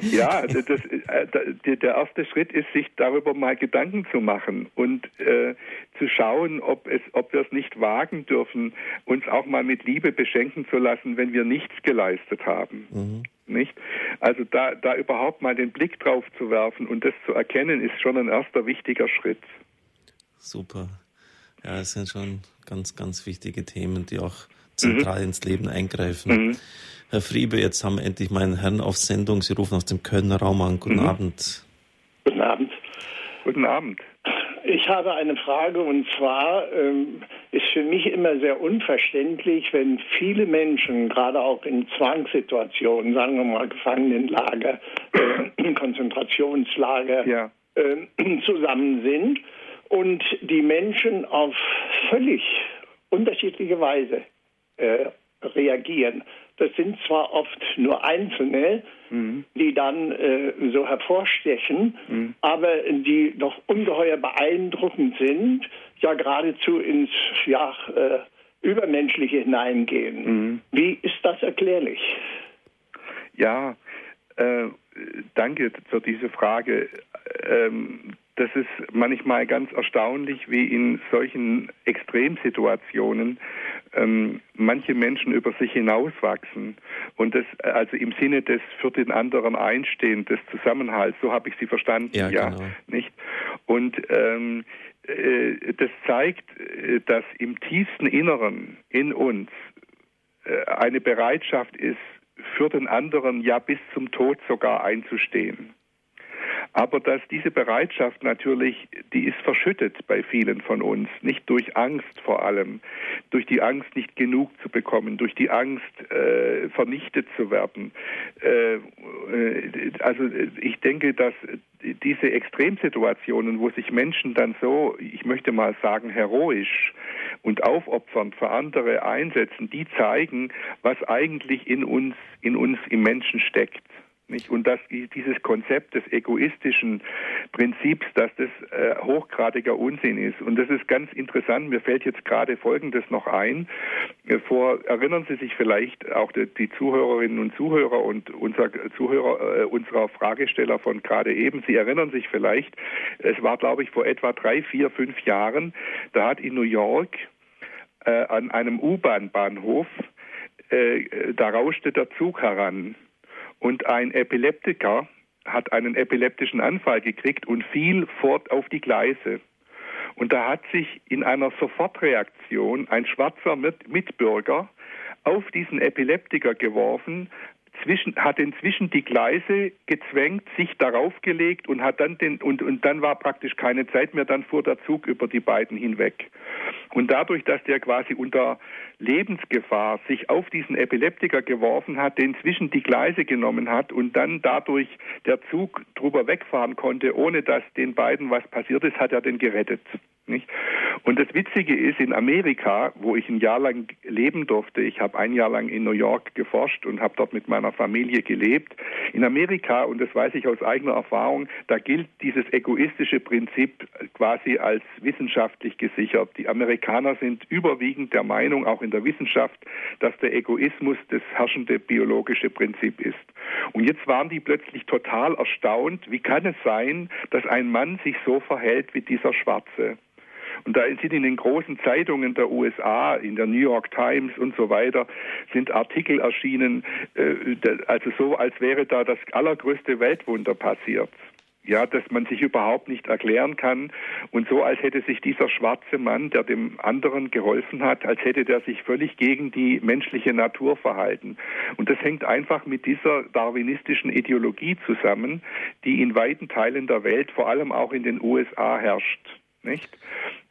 Speaker 2: ja das, äh, der erste Schritt ist, sich darüber mal Gedanken zu machen und äh, zu schauen, ob, es, ob wir es nicht wagen dürfen, uns auch mal mit Liebe beschenken zu lassen, wenn wir nichts geleistet haben. Mhm. Nicht? Also da, da überhaupt mal den Blick drauf zu werfen und das zu erkennen, ist schon ein erster wichtiger Schritt.
Speaker 1: Super. Ja, es sind schon ganz, ganz wichtige Themen, die auch zentral mhm. ins Leben eingreifen. Mhm. Herr Friebe, jetzt haben wir endlich meinen Herrn auf Sendung. Sie rufen aus dem Kölner Raum an. Guten mhm. Abend.
Speaker 9: Guten Abend.
Speaker 2: Guten Abend.
Speaker 9: Ich habe eine Frage und zwar ähm, ist für mich immer sehr unverständlich, wenn viele Menschen, gerade auch in Zwangssituationen, sagen wir mal Gefangenenlager, äh, Konzentrationslager, ja. äh, zusammen sind und die Menschen auf völlig unterschiedliche Weise äh, reagieren. Das sind zwar oft nur Einzelne, mhm. die dann äh, so hervorstechen, mhm. aber die doch ungeheuer beeindruckend sind, ja geradezu ins ja, äh, Übermenschliche hineingehen. Mhm. Wie ist das erklärlich?
Speaker 2: Ja, äh, danke für diese Frage. Ähm, das ist manchmal ganz erstaunlich, wie in solchen Extremsituationen ähm, manche Menschen über sich hinauswachsen und das also im Sinne des für den anderen Einstehen, des Zusammenhalts, so habe ich sie verstanden, ja, ja genau. nicht? Und ähm, äh, das zeigt, äh, dass im tiefsten Inneren in uns äh, eine Bereitschaft ist, für den anderen ja bis zum Tod sogar einzustehen. Aber dass diese Bereitschaft natürlich, die ist verschüttet bei vielen von uns, nicht durch Angst vor allem, durch die Angst nicht genug zu bekommen, durch die Angst äh, vernichtet zu werden. Äh, äh also ich denke, dass diese Extremsituationen, wo sich Menschen dann so, ich möchte mal sagen, heroisch und aufopfernd für andere einsetzen, die zeigen, was eigentlich in uns, in uns im Menschen steckt. Nicht? Und dass dieses Konzept des egoistischen Prinzips, dass das äh, hochgradiger Unsinn ist. Und das ist ganz interessant. Mir fällt jetzt gerade Folgendes noch ein. Äh, vor, erinnern Sie sich vielleicht auch die, die Zuhörerinnen und Zuhörer und unser Zuhörer, äh, unserer Fragesteller von gerade eben. Sie erinnern sich vielleicht, es war, glaube ich, vor etwa drei, vier, fünf Jahren, da hat in New York äh, an einem U-Bahn-Bahnhof äh, da rauschte der Zug heran und ein Epileptiker hat einen epileptischen Anfall gekriegt und fiel fort auf die Gleise. Und da hat sich in einer Sofortreaktion ein schwarzer Mitbürger auf diesen Epileptiker geworfen, zwischen, hat inzwischen die Gleise gezwängt, sich darauf gelegt und hat dann den und, und dann war praktisch keine Zeit mehr, dann fuhr der Zug über die beiden hinweg. Und dadurch, dass der quasi unter Lebensgefahr sich auf diesen Epileptiker geworfen hat, den zwischen die Gleise genommen hat und dann dadurch der Zug drüber wegfahren konnte, ohne dass den beiden was passiert ist, hat er den gerettet. Nicht? Und das Witzige ist, in Amerika, wo ich ein Jahr lang leben durfte, ich habe ein Jahr lang in New York geforscht und habe dort mit meiner Familie gelebt. In Amerika, und das weiß ich aus eigener Erfahrung, da gilt dieses egoistische Prinzip quasi als wissenschaftlich gesichert. Die Amerikaner sind überwiegend der Meinung, auch in der Wissenschaft, dass der Egoismus das herrschende biologische Prinzip ist. Und jetzt waren die plötzlich total erstaunt, wie kann es sein, dass ein Mann sich so verhält wie dieser Schwarze. Und da sind in den großen Zeitungen der USA, in der New York Times und so weiter, sind Artikel erschienen, äh, also so, als wäre da das allergrößte Weltwunder passiert ja, dass man sich überhaupt nicht erklären kann und so, als hätte sich dieser schwarze Mann, der dem anderen geholfen hat, als hätte der sich völlig gegen die menschliche Natur verhalten. Und das hängt einfach mit dieser darwinistischen Ideologie zusammen, die in weiten Teilen der Welt, vor allem auch in den USA herrscht. Nicht?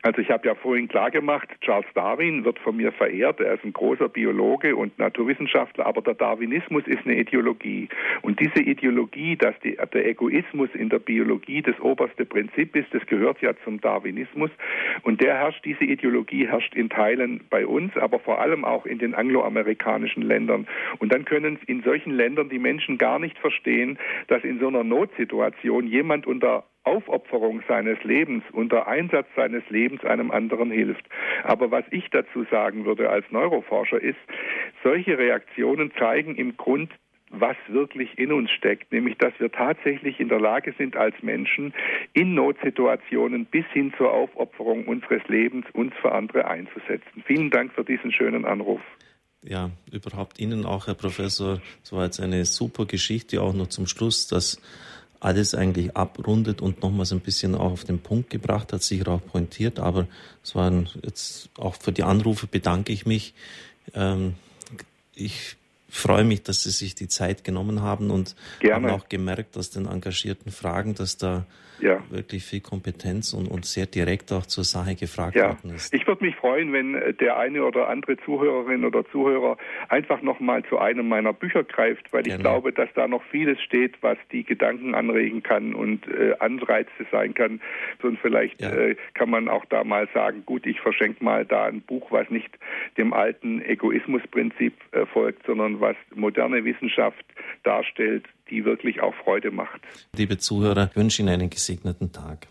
Speaker 2: Also ich habe ja vorhin klargemacht, Charles Darwin wird von mir verehrt, er ist ein großer Biologe und Naturwissenschaftler, aber der Darwinismus ist eine Ideologie. Und diese Ideologie, dass die, der Egoismus in der Biologie das oberste Prinzip ist, das gehört ja zum Darwinismus. Und der herrscht, diese Ideologie herrscht in Teilen bei uns, aber vor allem auch in den angloamerikanischen Ländern. Und dann können in solchen Ländern die Menschen gar nicht verstehen, dass in so einer Notsituation jemand unter Aufopferung seines Lebens, unter Einsatz seines Lebens einem anderen hilft. Aber was ich dazu sagen würde als Neuroforscher ist, solche Reaktionen zeigen im Grund, was wirklich in uns steckt, nämlich dass wir tatsächlich in der Lage sind, als Menschen in Notsituationen bis hin zur Aufopferung unseres Lebens uns für andere einzusetzen. Vielen Dank für diesen schönen Anruf.
Speaker 1: Ja, überhaupt Ihnen auch, Herr Professor. So war jetzt eine super Geschichte auch noch zum Schluss, dass alles eigentlich abrundet und nochmals ein bisschen auch auf den Punkt gebracht hat, sicher auch pointiert. Aber es waren jetzt auch für die Anrufe bedanke ich mich. Ähm, ich freue mich, dass Sie sich die Zeit genommen haben und Gerne. haben auch gemerkt aus den engagierten Fragen, dass da ja. wirklich viel Kompetenz und, und sehr direkt auch zur Sache gefragt ja. worden ist.
Speaker 2: Ich würde mich freuen, wenn äh, der eine oder andere Zuhörerin oder Zuhörer einfach nochmal zu einem meiner Bücher greift, weil Gerne. ich glaube, dass da noch vieles steht, was die Gedanken anregen kann und äh, Anreize sein kann. Und vielleicht ja. äh, kann man auch da mal sagen, gut, ich verschenke mal da ein Buch, was nicht dem alten Egoismusprinzip äh, folgt, sondern was moderne Wissenschaft darstellt, die wirklich auch Freude macht.
Speaker 1: Liebe Zuhörer, wünsche Ihnen einen gesegneten Tag.